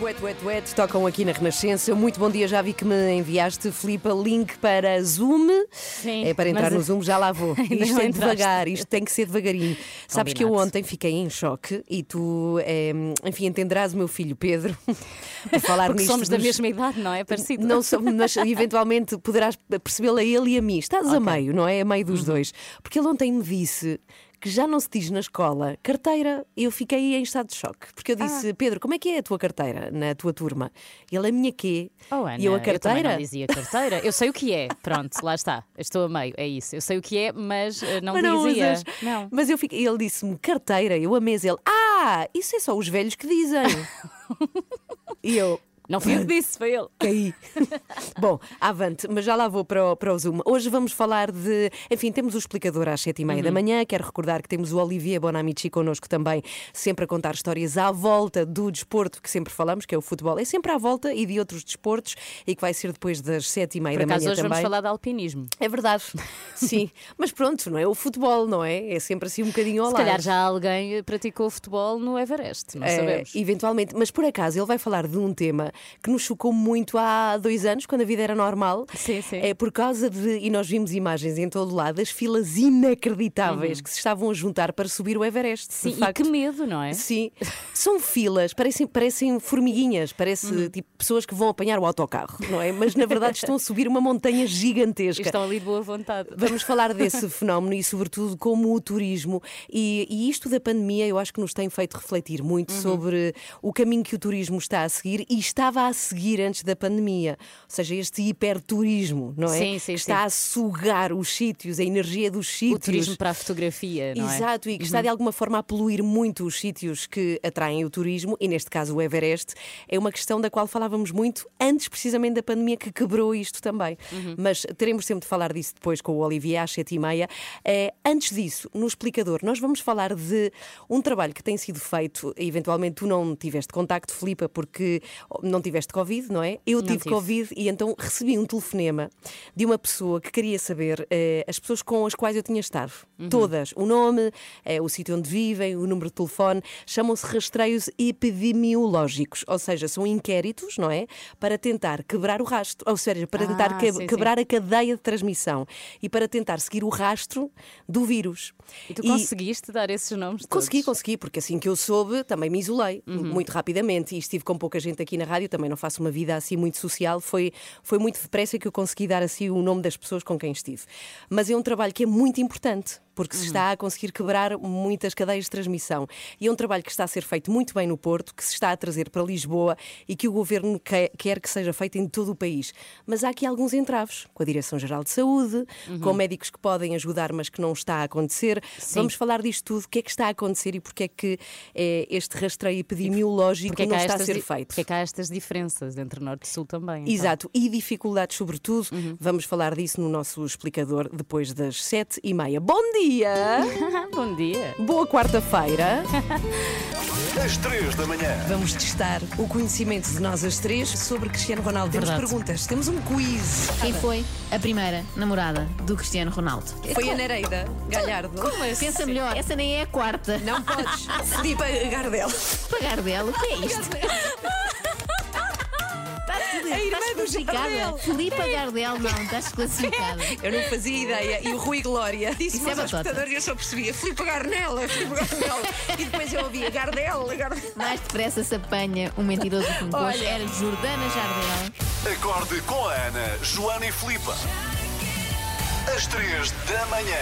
Wet Wet Wet tocam aqui na Renascença. Muito bom dia, já vi que me enviaste, Filipa, link para Zoom. Sim, é para entrar no Zoom, já lá vou. Isto é devagar, isto tem que ser devagarinho. Sabes que eu Combinado. ontem fiquei em choque e tu, eh, enfim, entenderás o meu filho Pedro a falar Porque nisto somos da dos- mesma idade, não é? Parecido. Não somos, mas eventualmente poderás percebê-lo a ele e a mim. Estás a meio, não é? A meio Uhum. dos dois. Porque ele ontem me disse que já não se diz na escola carteira. Eu fiquei em estado de choque. Porque eu Ah. disse, Pedro, como é que é a tua carteira na tua turma? Ele, a minha quê? Oh, Ana, e eu, a carteira? não dizia carteira. Eu sei o que é. Pronto, lá está. Estou a meio. É isso. Eu sei o que é, mas eh, não mas não dizia. usas. Não. Mas eu fiquei, ele disse-me carteira, eu a mesa, ele, ah, isso é só os velhos que dizem. e eu, Não fui eu que disse, foi ele. Caí. Bom, avante, mas já lá vou para o, para o Zoom. Hoje vamos falar de. Enfim, temos o explicador às sete e meia Uhum. da manhã. Quero recordar que temos o Olivier Bonamici connosco também, sempre a contar histórias à volta do desporto que sempre falamos, que é o futebol. É sempre à volta e de outros desportos e que vai ser depois das sete e meia Por da acaso manhã hoje também. vamos falar de alpinismo. É verdade, sim. Mas pronto, não é? O futebol, não é? É sempre assim um bocadinho ao Se calhar já alguém praticou futebol no Everest, não É, sabemos. eventualmente, mas por acaso ele vai falar de um tema que nos chocou muito há dois anos, quando a vida era normal. Sim, sim. É por causa de, e nós vimos imagens em todo lado, as filas inacreditáveis que se estavam a juntar para subir o Everest. Sim, e que medo, não é? Sim, são filas, parecem, parecem formiguinhas, parece Uhum. tipo pessoas que vão apanhar o autocarro, não é? Mas na verdade estão a subir uma montanha gigantesca. Estão ali de boa vontade. Vamos falar desse fenómeno e, sobretudo, como o turismo. E, e isto da pandemia, eu acho que nos tem feito refletir muito Uhum. sobre o caminho que o turismo está a seguir e estava a seguir antes da pandemia. Ou seja, este hiperturismo, não é? Sim, sim, que está sim. a sugar os sítios, a energia dos sítios. O turismo para a fotografia, não é? Exato, e que está de alguma forma a poluir muito os sítios que atraem o turismo, e neste caso o Everest, é uma questão da qual falávamos muito antes precisamente da pandemia que quebrou isto também. Mas teremos sempre de falar disso depois com o Olivier às sete e meia. Eh, antes disso, no explicador, nós vamos falar de um trabalho que tem sido feito, eventualmente tu não tiveste contacto, Filipa, porque não tiveste Covid, não é? Eu Não tive tive. Covid e então recebi um telefonema de uma pessoa que queria saber eh, as pessoas com as quais eu tinha estado. Todas. O nome, eh, o sítio onde vivem, o número de telefone. Chamam-se rastreios epidemiológicos. Ou seja, são inquéritos, não é? Para tentar quebrar o rastro. Ou seja, para tentar Ah, que- sim, sim. quebrar a cadeia de transmissão e para tentar seguir o rastro do vírus. E tu conseguiste dar esses nomes todos? Consegui, consegui, porque assim que eu soube, também me isolei Uhum. muito rapidamente e estive com pouca gente aqui na rádio, também não faço uma vida assim muito social, foi, foi muito depressa que eu consegui dar assim o nome das pessoas com quem estive. Mas é um trabalho que é muito importante, porque se está a conseguir quebrar muitas cadeias de transmissão. E é um trabalho que está a ser feito muito bem no Porto, que se está a trazer para Lisboa e que o governo que- quer que seja feito em todo o país. Mas há aqui alguns entraves, com a Direção-Geral de Saúde, Uhum. com médicos que podem ajudar, mas que não está a acontecer. Vamos falar disto tudo, o que é que está a acontecer e porque é que eh, este rastreio epidemiológico Porque é não está a ser feito. Porque é que há estas diferenças entre Norte e Sul também. então. Exato, e dificuldades sobretudo. Uhum. Vamos falar disso no nosso explicador depois das sete e meia. Bom dia! Bom dia. Boa quarta-feira! Às 3 da manhã. Vamos testar o conhecimento de nós as três sobre Cristiano Ronaldo. Temos Verdade. perguntas, temos um quiz. Quem foi a primeira namorada do Cristiano Ronaldo? Foi a Nereida Galhardo. Pensa melhor, essa nem é a quarta. Não podes. Filipe Gardel. Pagar dela, o que é isto? Estás tudo A irmã do. Jardel. Filipe Gardel, não, estás classificada. Eu não fazia ideia. E o Rui Glória disse Isso é aos espectadores e eu só percebia Filipe Garnela, Filipe Garnela. e depois eu ouvia Gardel, Gardel. Mais depressa se apanha um mentiroso com gosto. Olha. Era Jordana Jardel. Acorde com a Ana, Joana e Filipa. Às 3 da manhã,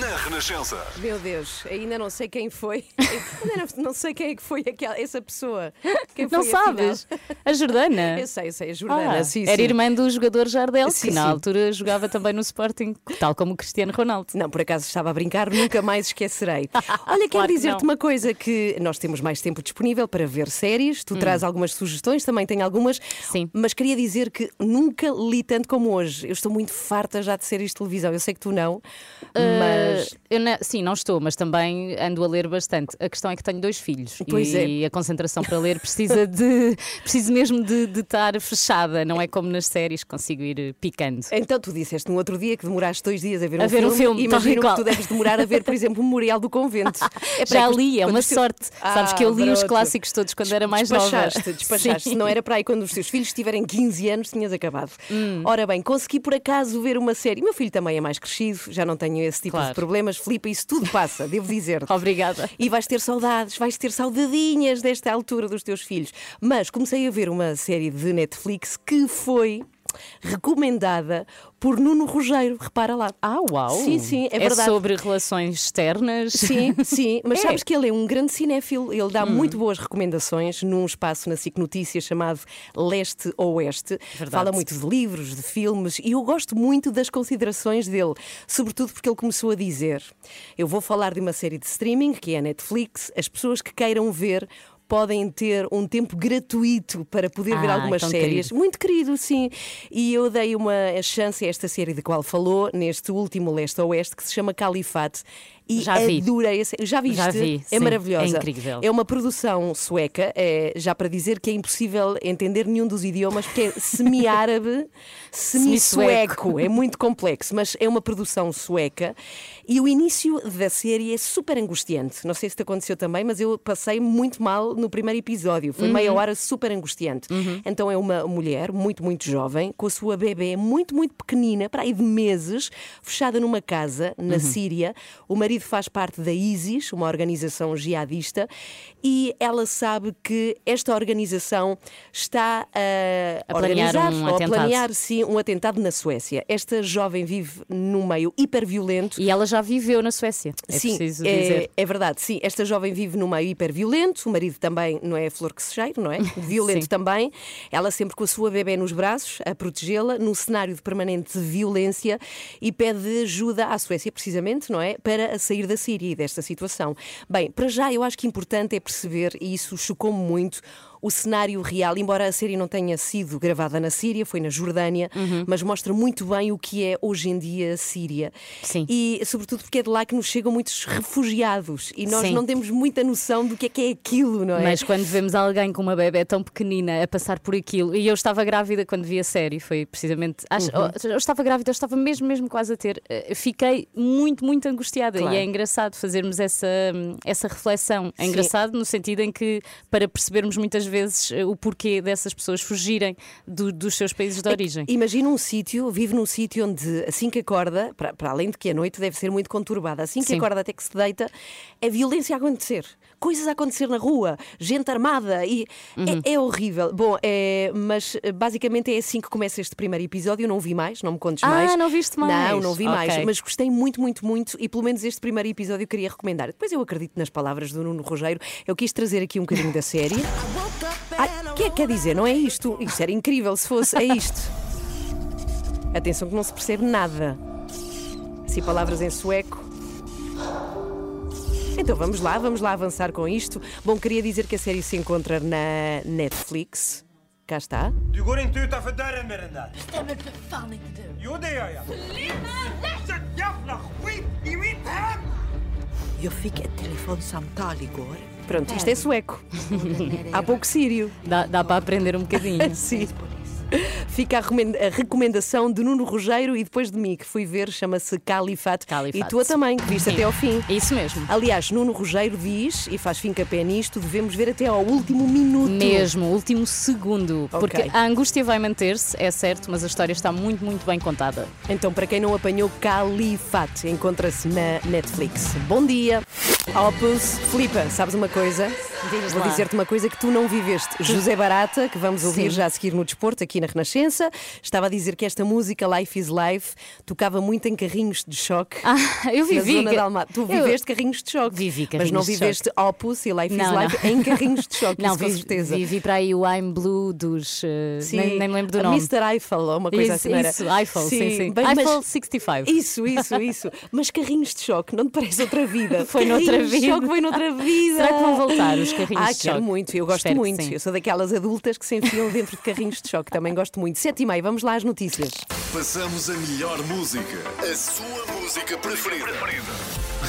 na Renascença. Meu Deus, ainda não sei quem foi. Ainda não, não sei quem é que foi aquela, essa pessoa. Quem Não afinal? sabes? A Jordana. Eu sei, eu sei, a Jordana. Ah, sim, era sim. irmã do jogador Jardel, Sim, que na sim. altura jogava também no Sporting, tal como o Cristiano Ronaldo. Não, por acaso estava a brincar, nunca mais esquecerei. Olha, quero Claro que dizer-te não. uma coisa: que nós temos mais tempo disponível para ver séries, tu traz algumas sugestões, também tenho algumas. Hum. Sim. Mas queria dizer que nunca li tanto como hoje. Eu estou muito farta já de séries de televisão. Eu sei que tu não, mas. Uh, não- sim, não estou, mas também ando a ler bastante. A questão é que tenho dois filhos Pois e a concentração para ler precisa de preciso mesmo de, de estar fechada, não é como nas séries consigo ir eh, picando. Então, tu disseste no outro dia que demoraste dois dias a ver A um ver um filme. filme, tal Imagino que tu deves demorar a ver, por exemplo, o Memorial do Convento. É para Já li, é uma sorte. Sabes Ah, que eu li os clássicos todos quando era mais nova. despachaste, Despachaste, Sim. não era para aí quando os teus filhos tiverem 15 anos, tinhas acabado. Hum. Ora bem, consegui por acaso ver uma série. Meu filho também é mais crescido, já não tenho esse tipo Claro. de problemas. Filipe, isso tudo passa, devo dizer. Obrigada. E vais ter saudades, vais ter saudadinhas desta altura dos teus filhos. Mas comecei a ver uma série de Netflix que foi recomendada por Nuno Rogério. Repara lá. Ah, uau! Sim, sim, é verdade. sobre relações externas. Sim, sim, mas É. sabes que ele é um grande cinéfilo, ele dá muito boas recomendações num espaço na SIC Notícias chamado Leste Oeste. Verdade. Fala muito de livros, de filmes e eu gosto muito das considerações dele, sobretudo porque ele começou a dizer: Eu vou falar de uma série de streaming que é a Netflix, as pessoas que queiram ver. Podem ter um tempo gratuito para poder ver Ah, algumas tão séries. querido. Muito querido, sim. E eu dei uma chance a esta série de qual falou, neste último Leste Oeste, que se chama Califate. E Já vi. adorei série. Já viste? Já vi, é sim. maravilhosa. É incrível. É uma produção sueca, é, já para dizer que é impossível entender nenhum dos idiomas, porque é semi-árabe, semi-sueco. É muito complexo, mas é uma produção sueca. E o início da série é super angustiante. Não sei se te aconteceu também, mas eu passei muito mal no primeiro episódio. Foi meia hora super angustiante. Então é uma mulher muito, muito jovem, com a sua bebê muito, muito pequenina, para aí de meses, fechada numa casa na Síria. O marido faz parte da ISIS, uma organização jihadista, e ela sabe que esta organização está a, A um ou a atentado. planear sim um atentado na Suécia. Esta jovem vive num meio hiperviolento. E ela já viveu na Suécia. É Sim, é, é verdade. Sim, esta jovem vive num meio hiperviolento, o marido também não é flor que se cheire, não é? Violento também. Ela sempre com a sua bebê nos braços, a protegê-la, num cenário de permanente violência e pede ajuda à Suécia, precisamente, não é? Para a sair da Síria e desta situação. Bem, para já eu acho que importante é perceber, e isso chocou-me muito, o cenário real, embora a série não tenha sido gravada na Síria, foi na Jordânia, Uhum. mas mostra muito bem o que é hoje em dia a Síria. Sim. E sobretudo porque é de lá que nos chegam muitos refugiados e nós Sim. não temos muita noção do que é que é aquilo, não é? Mas quando vemos alguém com uma bebé tão pequenina a passar por aquilo, e eu estava grávida quando vi a série, foi precisamente. Acho, Uhum. eu estava grávida, eu estava mesmo, mesmo quase a ter. eh, Fiquei muito, muito angustiada. Claro. E é engraçado fazermos essa, essa reflexão. É Sim. engraçado no sentido em que, para percebermos muitas vezes eh, o porquê dessas pessoas fugirem do- dos seus países de origem. Imagina um sítio, vive num sítio onde assim que acorda, para, para além de que a noite deve ser muito conturbada, assim que Sim. acorda até que se deita, é violência a acontecer. Coisas a acontecer na rua, gente armada e Uhum. é, é horrível. Bom, é, mas eh, basicamente é assim que começa este primeiro episódio. Eu não vi mais, não me contes Ah, mais. não viste mais? Não, não vi Ok. mais, mas gostei muito, muito, muito e pelo menos este primeiro episódio eu queria recomendar. Depois eu acredito nas palavras do Nuno Rogério. Eu quis trazer aqui um bocadinho da série. O que é que quer dizer? Não é isto? Isto era incrível se fosse. É isto. Atenção que não se percebe nada. Assim, palavras em sueco. Então vamos lá, vamos lá avançar com isto. Bom, queria dizer que a série se encontra na Netflix. Cá está. Du går inte utanför dörren med den där. Stämmer för fan inte du. Jo, det gör jag. Sätt jävla skit i mitt hem! Jag fick ett telefonsamtal. Pronto, isto é sueco. Há pouco sírio. Dá, dá para aprender um bocadinho. Sim. Fica a recomenda- a recomendação de Nuno Rogério e depois de mim, que fui ver, chama-se Califate. Califate. E tua também, que viste Sim. até ao fim. É isso mesmo. Aliás, Nuno Rogério diz, e faz fim-capé nisto, devemos ver até ao último minuto. Mesmo, último segundo. Porque Ok. a angústia vai manter-se, é certo, mas a história está muito, muito bem contada. Então, para quem não apanhou, Califate encontra-se na Netflix. Bom dia. Opus, Flipa, sabes uma coisa? Diz Vou dizer-te uma coisa que tu não viveste. José Barata, que vamos ouvir Sim. já a seguir no desporto, aqui na Renascença, estava a dizer que esta música Life is Life tocava muito em carrinhos de choque. Ah, eu Na vivi. zona de Almada. Tu Eu- viveste carrinhos de choque. Vivi Mas carrinhos não de viveste Opus e Life is Não, Life não. em carrinhos de choque, Não, isso com vivi, certeza. vivi para aí o I'm Blue dos. eh, nem, nem me lembro do nome. Mr. Eiffel, ou uma coisa isso, assim. não era? isso, Eiffel, sim, sim. bem, mas- Eiffel 65. Isso, isso, isso. Mas carrinhos de choque, não te parece outra vida? Foi noutra Carrinhos de vida. choque foi noutra vida. Será que vão voltar os carrinhos ah, de choque? muito, eu gosto Espero muito. sim. Eu sou daquelas adultas que se enfiam dentro de carrinhos de choque, também gosto muito. Sete e meia, vamos lá às notícias. Passamos a melhor música. A sua música preferida.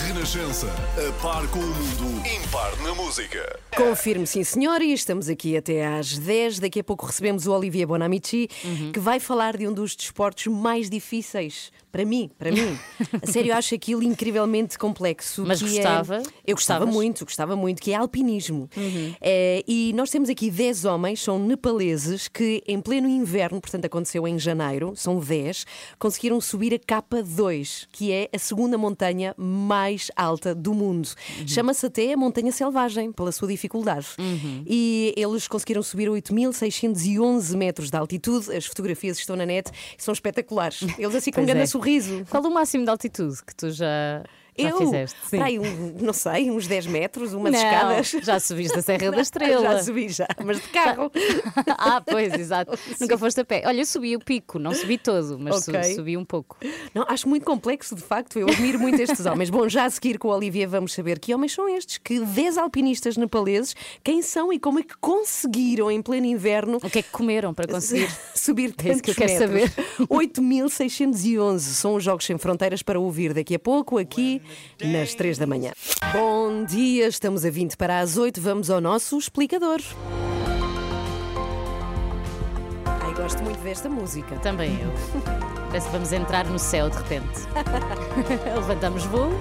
Renascença. A par com o mundo. Impar na música. Confirme, sim, senhora, e estamos aqui até às 10. Daqui a pouco recebemos o Olivier Bonamici, Uhum. que vai falar de um dos desportos mais difíceis. Para mim, para mim. A sério, eu acho aquilo incrivelmente complexo. Mas é- gostava? Eu gostava Gostavas? muito, gostava muito, que é alpinismo. Uhum. Eh, e nós temos aqui 10 homens, são nepaleses, que em pleno inverno, portanto aconteceu em janeiro, são 10, conseguiram subir a K2, que é a segunda montanha mais alta do mundo. Uhum. Chama-se até a Montanha Selvagem, pela sua dificuldade. Uhum. E eles conseguiram subir a 8.611 metros de altitude. As fotografias estão na net são espetaculares. Eles assim com grande é. Sorriso. Qual o máximo de altitude que tu já, já Eu, fizeste? Sim. para aí, um, não sei, uns 10 metros, umas Não, escadas. Já subiste a Serra da Estrela. Já subi, já, mas de carro. ah, pois, exato. Nunca foste a pé. Olha, eu subi o pico, não subi todo, mas su- Ok. subi um pouco. Não, acho muito complexo, de facto. Eu admiro muito estes homens. Bom, já a seguir com o Olivia vamos saber que homens são estes, que 10 alpinistas nepaleses, quem são e como é que conseguiram em pleno inverno O que é que comeram para conseguir? subir É isso que eu tantos quero metros. saber. 8.611 são os Jogos Sem Fronteiras para ouvir daqui a pouco, aqui nas 3 da manhã. Bom dia, estamos a 20 para as 8, vamos ao nosso explicador. Ai, gosto muito desta música. Também eu. Parece que vamos entrar no céu de repente. Levantamos voo.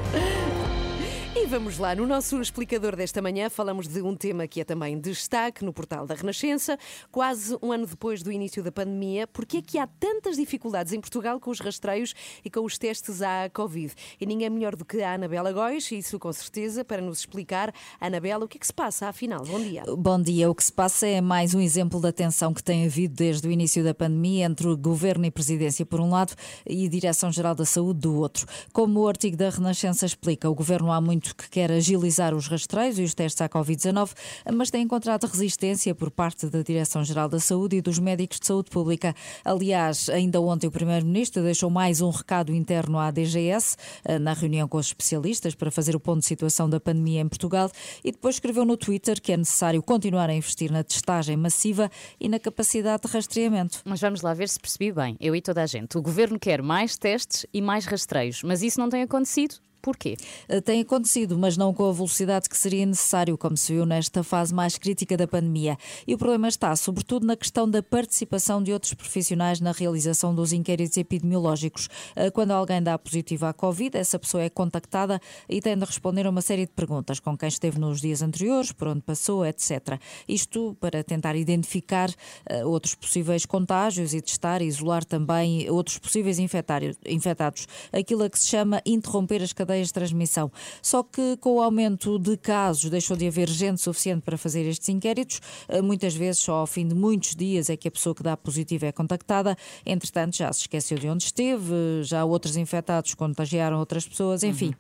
E vamos lá, no nosso explicador desta manhã falamos de um tema que é também destaque no portal da Renascença, quase um ano depois do início da pandemia. Porque é que há tantas dificuldades em Portugal com os rastreios e com os testes à Covid? E ninguém melhor do que a Anabela Góis, isso com certeza, para nos explicar. Anabela, o que é que se passa afinal? Bom dia. Bom dia. O que se passa é mais um exemplo da tensão que tem havido desde o início da pandemia entre o Governo e Presidência por um lado e Direção-Geral da Saúde do outro. Como o artigo da Renascença explica, o Governo há muito que quer agilizar os rastreios e os testes à Covid-19, mas tem encontrado resistência por parte da Direção-Geral da Saúde e dos médicos de saúde pública. Aliás, ainda ontem o Primeiro-Ministro deixou mais um recado interno à DGS eh, na reunião com os especialistas para fazer o ponto de situação da pandemia em Portugal e depois escreveu no Twitter que é necessário continuar a investir na testagem massiva e na capacidade de rastreamento. Mas vamos lá ver se percebi bem, eu e toda a gente. O governo quer mais testes e mais rastreios, mas isso não tem acontecido. Porquê? Eh, Tem acontecido, mas não com a velocidade que seria necessário, como se viu nesta fase mais crítica da pandemia. E o problema está, sobretudo, na questão da participação de outros profissionais na realização dos inquéritos epidemiológicos. Eh, Quando alguém dá positivo à Covid, essa pessoa é contactada e tem de responder a uma série de perguntas com quem esteve nos dias anteriores, por onde passou, etc. Isto para tentar identificar eh, outros possíveis contágios e testar e isolar também outros possíveis infectados. Aquilo a que se chama interromper as cadeias de transmissão. Só que com o aumento de casos deixou de haver gente suficiente para fazer estes inquéritos. Eh, Muitas vezes só ao fim de muitos dias é que a pessoa que dá positivo é contactada. Entretanto, já se esqueceu de onde esteve, já outros infectados contagiaram outras pessoas. Enfim,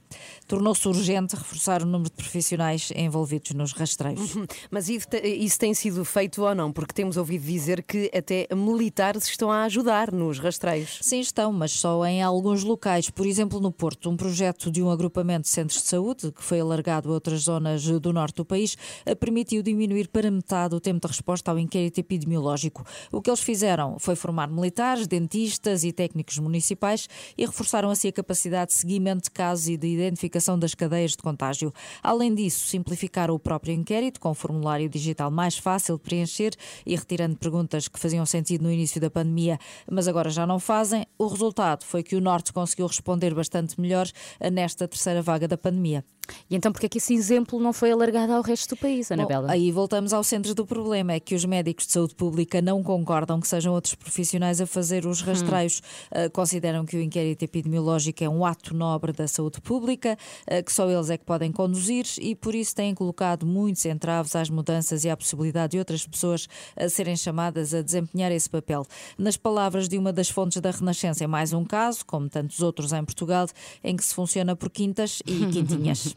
tornou-se urgente reforçar o número de profissionais envolvidos nos rastreios. Mas isso te- isso tem sido feito ou não? Porque temos ouvido dizer que até militares estão a ajudar nos rastreios. Sim, estão, mas só em alguns locais. Por exemplo, no Porto, um projeto de um agrupamento de centros de saúde, que foi alargado a outras zonas do norte do país, permitiu diminuir para metade o tempo de resposta ao inquérito epidemiológico. O que eles fizeram foi formar militares, dentistas e técnicos municipais e reforçaram assim a capacidade de seguimento de casos e de identificação das cadeias de contágio. Além disso, simplificaram o próprio inquérito com um formulário digital mais fácil de preencher e retirando perguntas que faziam sentido no início da pandemia, mas agora já não fazem. O resultado foi que o Norte conseguiu responder bastante melhor nesta terceira vaga da pandemia. E então porquê é que esse exemplo não foi alargado ao resto do país, Bom, Anabela? aí voltamos ao centro do problema, é que os médicos de saúde pública não concordam que sejam outros profissionais a fazer os rastreios. Uh, consideram que o inquérito epidemiológico é um ato nobre da saúde pública, uh, que só eles é que podem conduzir e por isso têm colocado muitos entraves às mudanças e à possibilidade de outras pessoas a serem chamadas a desempenhar esse papel. Nas palavras de uma das fontes da Renascença, é mais um caso, como tantos outros em Portugal, em que se funciona por quintas e quintinhas.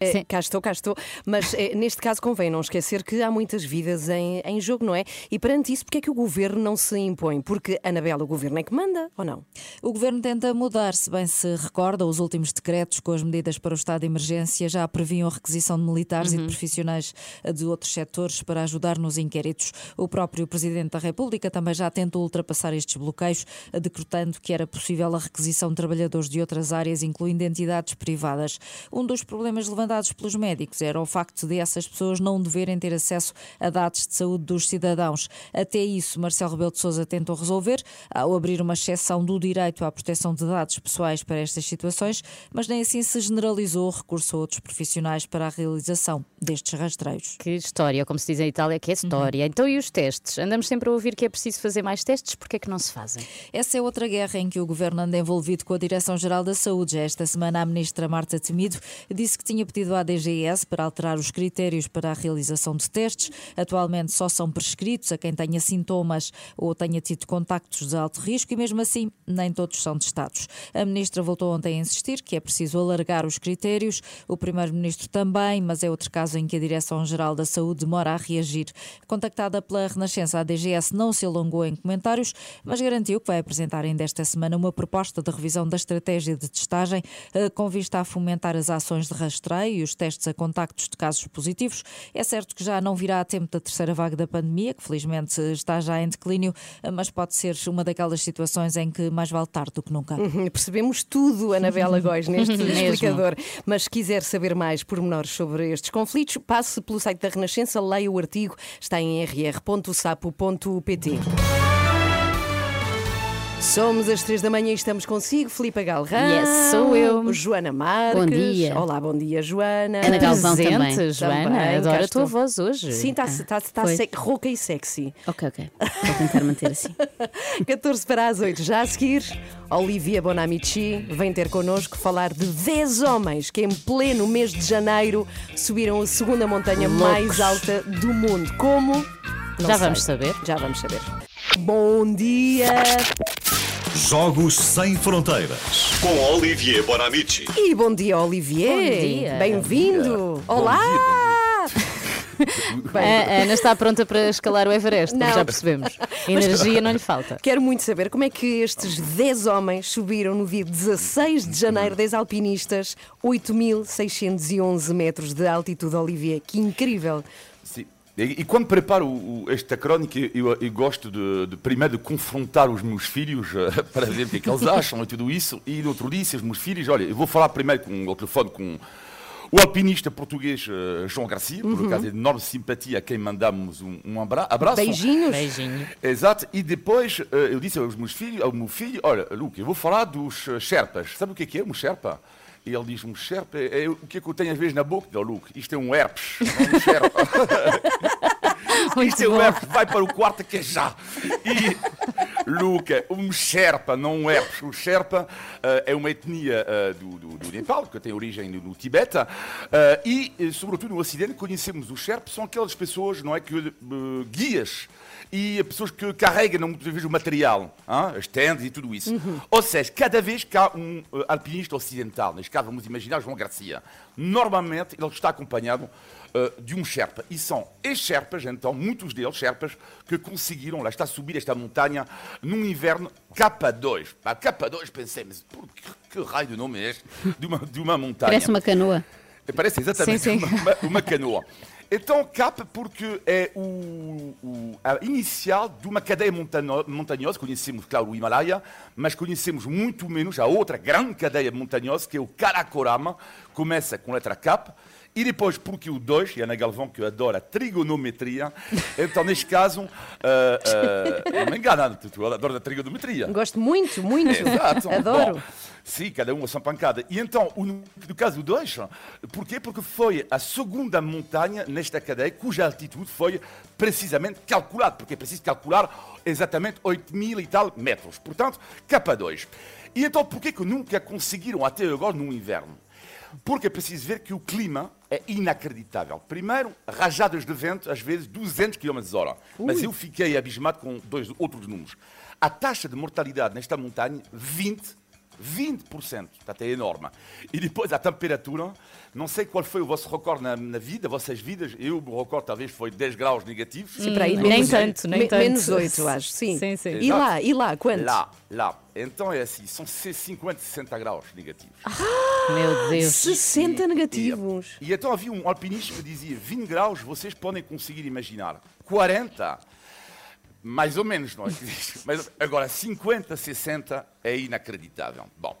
É, cá estou, cá estou. Mas é, neste caso convém não esquecer que há muitas vidas em, em jogo, não é? E perante isso, porque é que o governo não se impõe? Porque, Anabela, o governo é que manda, ou não? O governo tenta mudar, se bem se recorda, os últimos decretos com as medidas para o estado de emergência já previam a requisição de militares Uhum. e de profissionais de outros setores para ajudar nos inquéritos. O próprio Presidente da República também já tentou ultrapassar estes bloqueios, decretando que era possível a requisição de trabalhadores de outras áreas, incluindo entidades privadas. Um dos problemas levantados pelos médicos era o facto de essas pessoas não deverem ter acesso a dados de saúde dos cidadãos. Até isso, Marcelo Rebelo de Sousa tentou resolver ao abrir uma exceção do direito à proteção de dados pessoais para estas situações, mas nem assim se generalizou o recurso a outros profissionais para a realização destes rastreios. Que história, como se diz em Itália, que é história. Então e os testes? Andamos sempre a ouvir que é preciso fazer mais testes, porquê é que não se fazem? Essa é outra guerra em que o governo anda envolvido com a Direção-Geral da Saúde. Já esta semana, a ministra Marta Temido disse que tinha pedido à DGS para alterar os critérios para a realização de testes. Atualmente só são prescritos a quem tenha sintomas ou tenha tido contactos de alto risco e, mesmo assim, nem todos são testados. A ministra voltou ontem a insistir que é preciso alargar os critérios. O primeiro-ministro também, mas é outro caso em que a Direção-Geral da Saúde demora a reagir. Contactada pela Renascença, a DGS não se alongou em comentários, mas garantiu que vai apresentar ainda esta semana uma proposta de revisão da estratégia de testagem eh, com vista a fomentar as ações de rastreio e os testes a contactos de casos positivos. É certo que já não virá a tempo da terceira vaga da pandemia, que felizmente está já em declínio, mas pode ser uma daquelas situações em que mais vale tarde do que nunca. Uhum, Percebemos tudo, Anabela Góis, neste explicador. Mas se quiser saber mais pormenores sobre estes conflitos, passe pelo site da Renascença, leia o artigo, está em rr.sapo.pt. Somos às três da manhã e estamos consigo, Filipe Galrão. Yes, sou eu. Joana Marques. Bom dia. Olá, bom dia, Joana. Ana Galvão também. Joana, Também, adoro a tua voz hoje. Sim, está tá, tá Foi. sec- rouca e sexy. Ok, ok. Vou tentar manter assim. 14 para as 8. Já a seguir, Olivia Bonamici vem ter connosco falar de 10 homens que, em pleno mês de janeiro, subiram a segunda montanha mais alta do mundo. Como? Não Já sei. vamos saber. Já vamos saber. Bom dia! Jogos Sem Fronteiras. Com Olivier Bonamici. E bom dia, Olivier! Bom dia. Bem-vindo! Olá! Bem, A Ana está pronta para escalar o Everest, como Não. já percebemos. Energia não lhe falta. Quero muito saber como é que estes 10 homens subiram no dia 16 de janeiro, 10 alpinistas, 8.611 metros de altitude, Olivier. Que incrível! Sim. E, e quando preparo o- o- esta crónica, eu, eu gosto de, de primeiro de confrontar os meus filhos eh, para ver o que é que eles acham e tudo isso. E no outro dia, disse aos meus filhos: olha, eu vou falar primeiro com o telefone com o alpinista português eh, João Garcia, por acaso é de enorme simpatia a quem mandamos um, um abra- abraço. Beijinhos! Beijinho. Exato, e depois eh, eu disse aos meus filhos, ao meu filho, olha, Luke, eu vou falar dos Sherpas. Sabe o que é que é um Sherpa? E ele diz, um Sherpa, é, é o que é que eu tenho às vezes na boca? Não, Luke, isto é um herpes, não é um Sherpa. isto é um herpes, vai para o quarto que é já. E, Luca, um Sherpa, não um herpes. O Sherpa eh, é uma etnia eh, do, do, do Nepal, que tem origem no, no Tibete, eh, e, sobretudo no Ocidente, conhecemos os Sherpas, são aquelas pessoas, não é, que guias e pessoas que carregam muitas vezes o material, hein, as tendas e tudo isso. Ou seja, cada vez que há um eh, alpinista ocidental, neste caso vamos imaginar João Garcia, normalmente ele está acompanhado eh, de um Sherpa. E são estes Sherpas, então, muitos deles, Sherpas, que conseguiram, lá está, subir esta montanha num inverno K2. Pá, K2, pensei, mas por que, que raio de nome é este? De uma, de uma montanha. Parece uma canoa. Parece exatamente Sim, sim. Uma, uma- uma canoa. Então, CAP, porque é o, o- a inicial de uma cadeia montanhosa, conhecemos, claro, o Himalaia, mas conhecemos muito menos a outra grande cadeia montanhosa, que é o Karakoram, começa com a letra K, e depois, porque o 2, e a Ana Galvão, que adora trigonometria, então neste caso, uh, uh, não me engana, tu, adoras a trigonometria. Gosto muito, muito. Exato. Adoro. Bom, sim, cada um a sua pancada. E então, no caso do 2, porquê? Porque foi a segunda montanha nesta cadeia cuja altitude foi precisamente calculada, porque é preciso calcular exatamente 8 mil e tal metros. Portanto, K2. E então, porquê que nunca conseguiram até agora no inverno? Porque é preciso ver que o clima é inacreditável. Primeiro, rajadas de vento, às vezes 200 km hora. Mas eu fiquei abismado com dois outros números. A taxa de mortalidade nesta montanha, 20 20%, portanto é enorme. E depois a temperatura, não sei qual foi o vosso recorde na, na vida, vossas vidas, eu, o recorde talvez foi 10 graus negativos. Sim, para aí, nem menos- tanto, nem me- tanto. Menos 8, acho, sim. Sim, sim. E lá, e lá, quanto? Lá, lá. Então é assim, são 50, 60 graus negativos. Meu Deus. 60 negativos. E então havia um alpinista que dizia 20 graus, vocês podem conseguir imaginar. 40, mais ou menos, não é? Mas agora 50, 60 é inacreditável. Bom.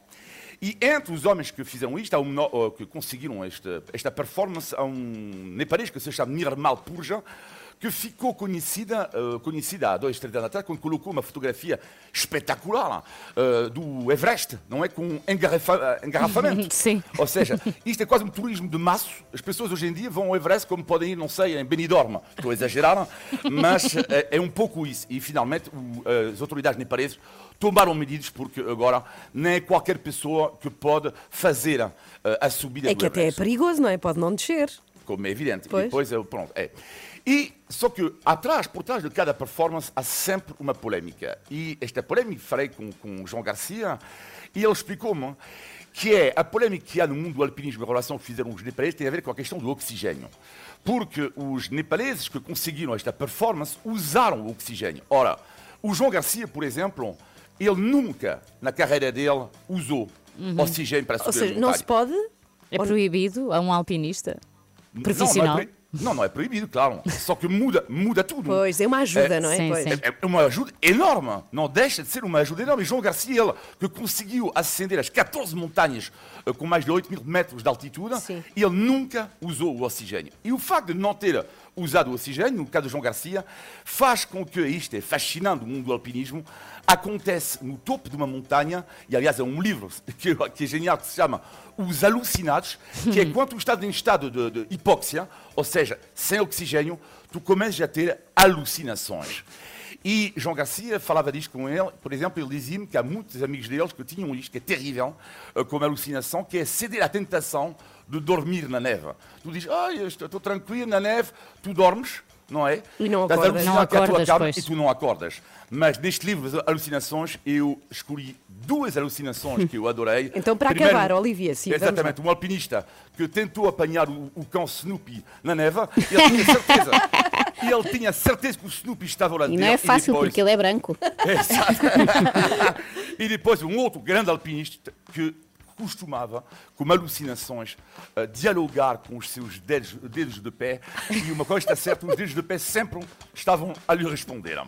E entre os homens que fizeram isto, há um que conseguiram esta, esta performance, há um nepalês que se chama Nirmal Purja, que ficou conhecida, uh, conhecida há dois, três anos atrás, quando colocou uma fotografia espetacular uh, do Everest, não é? Com engarrafa- engarrafamento. Sim. Ou seja, isto é quase um turismo de maço. As pessoas hoje em dia vão ao Everest como podem ir, não sei, em Benidorm. Estou a exagerar, mas é, é um pouco isso. E finalmente o- as autoridades nepaleses tomaram medidas porque agora nem é qualquer pessoa que pode fazer a subida É do que até é Everest perigoso, não é? Pode não descer. como é evidente. Pois. E depois, pronto, é. E, só que atrás, por trás de cada performance, há sempre uma polémica. E esta polémica farei com, com o João Garcia, e ele explicou-me que é a polémica que há no mundo do alpinismo em relação ao que fizeram os nepaleses tem a ver com a questão do oxigênio. Porque os nepaleses que conseguiram esta performance usaram o oxigênio. Ora, o João Garcia, por exemplo, ele nunca, na carreira dele, usou oxigênio para subir Ou seja, não se pode. É proibido a um alpinista profissional? Não, não, é não, não é proibido, claro. Só que muda, muda tudo. Pois, é uma ajuda, É, não é? sim, Pois. sim. É é uma ajuda enorme. Não deixa de ser uma ajuda enorme. E João Garcia, ele, que conseguiu ascender as 14 montanhas eh, com mais de 8 mil metros de altitude, Sim. ele nunca usou o oxigênio. E o facto de não ter usado o oxigênio, no caso de João Garcia, faz com que isto é fascinante, o mundo do alpinismo, acontece no topo de uma montanha, e aliás é um livro que, que é genial, que se chama Os Alucinados, que é quando tu estás em estado de, de hipóxia, ou seja, sem oxigênio, tu começas a ter alucinações. E João Garcia falava disto com ele, por exemplo, ele dizia-me que há muitos amigos deles que tinham isto, que é terrível, eh, como alucinação, que é ceder à tentação de dormir na neve. Tu dizes, ah, eu estou, estou tranquilo na neve, tu dormes, não é? E não acordas. Não acordas, cama pois. E tu não acordas. Mas neste livro de alucinações, eu escolhi duas alucinações que eu adorei. Então, para Primeiro, acabar, Olivia, sim, vamos lá. Exatamente, um alpinista que tentou apanhar o, o cão Snoopy na neve, ele tinha certeza. E ele tinha certeza que o Snoopy estava lá E dentro. não é fácil depois- porque ele é branco. Exato. e depois um outro grande alpinista que costumava, com alucinações, dialogar com os seus dedos, dedos de pé e uma coisa está certa, os dedos de pé sempre estavam a lhe responder.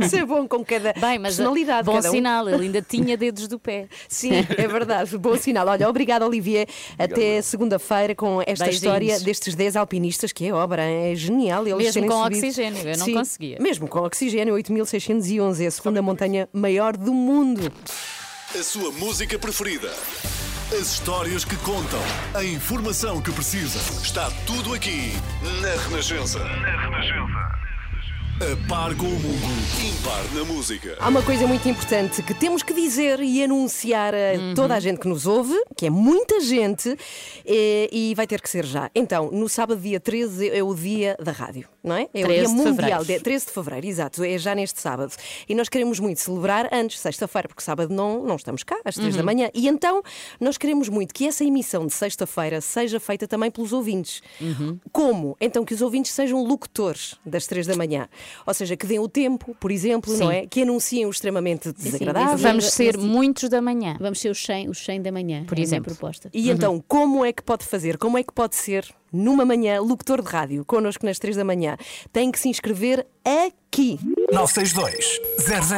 Isso é bom com cada Bem, mas personalidade. bom cada um. sinal, ele ainda tinha dedos do pé. Sim, é verdade. Bom sinal. Olha, obrigada, Olivier. Até segunda-feira com esta Beijinhos. história destes 10 alpinistas, que é obra, é genial. Eles Mesmo com subido- oxigênio, eu não Sim, conseguia. Mesmo com oxigênio, 8611, é a segunda montanha maior do mundo. A sua música preferida. As histórias que contam. A informação que precisa. Está tudo aqui na Renascença. Na Renascença. A par com o mundo. Impar na música. Há uma coisa muito importante que temos que dizer e anunciar a toda a gente que nos ouve, que é muita gente, eh, e vai ter que ser já. Então, no sábado, dia 13, é o dia da rádio, não é? É o 13 dia de mundial, fevereiro. de- 13 de fevereiro, exato, é já neste sábado. E nós queremos muito celebrar antes, sexta-feira, porque sábado não, não estamos cá, às 3 da manhã. E então, nós queremos muito que essa emissão de sexta-feira seja feita também pelos ouvintes. Como? Então, que os ouvintes sejam locutores das 3 da manhã. Ou seja, que deem o tempo, por exemplo, não Sim. é? Que anunciem o extremamente desagradável. Vamos mas- ser mas- muitos da manhã. Vamos ser os 100, os 100 da manhã. Por é exemplo. proposta. E então, como é que pode fazer? Como é que pode ser numa manhã locutor de rádio connosco nas 3 da manhã? Tem que se inscrever aqui. 962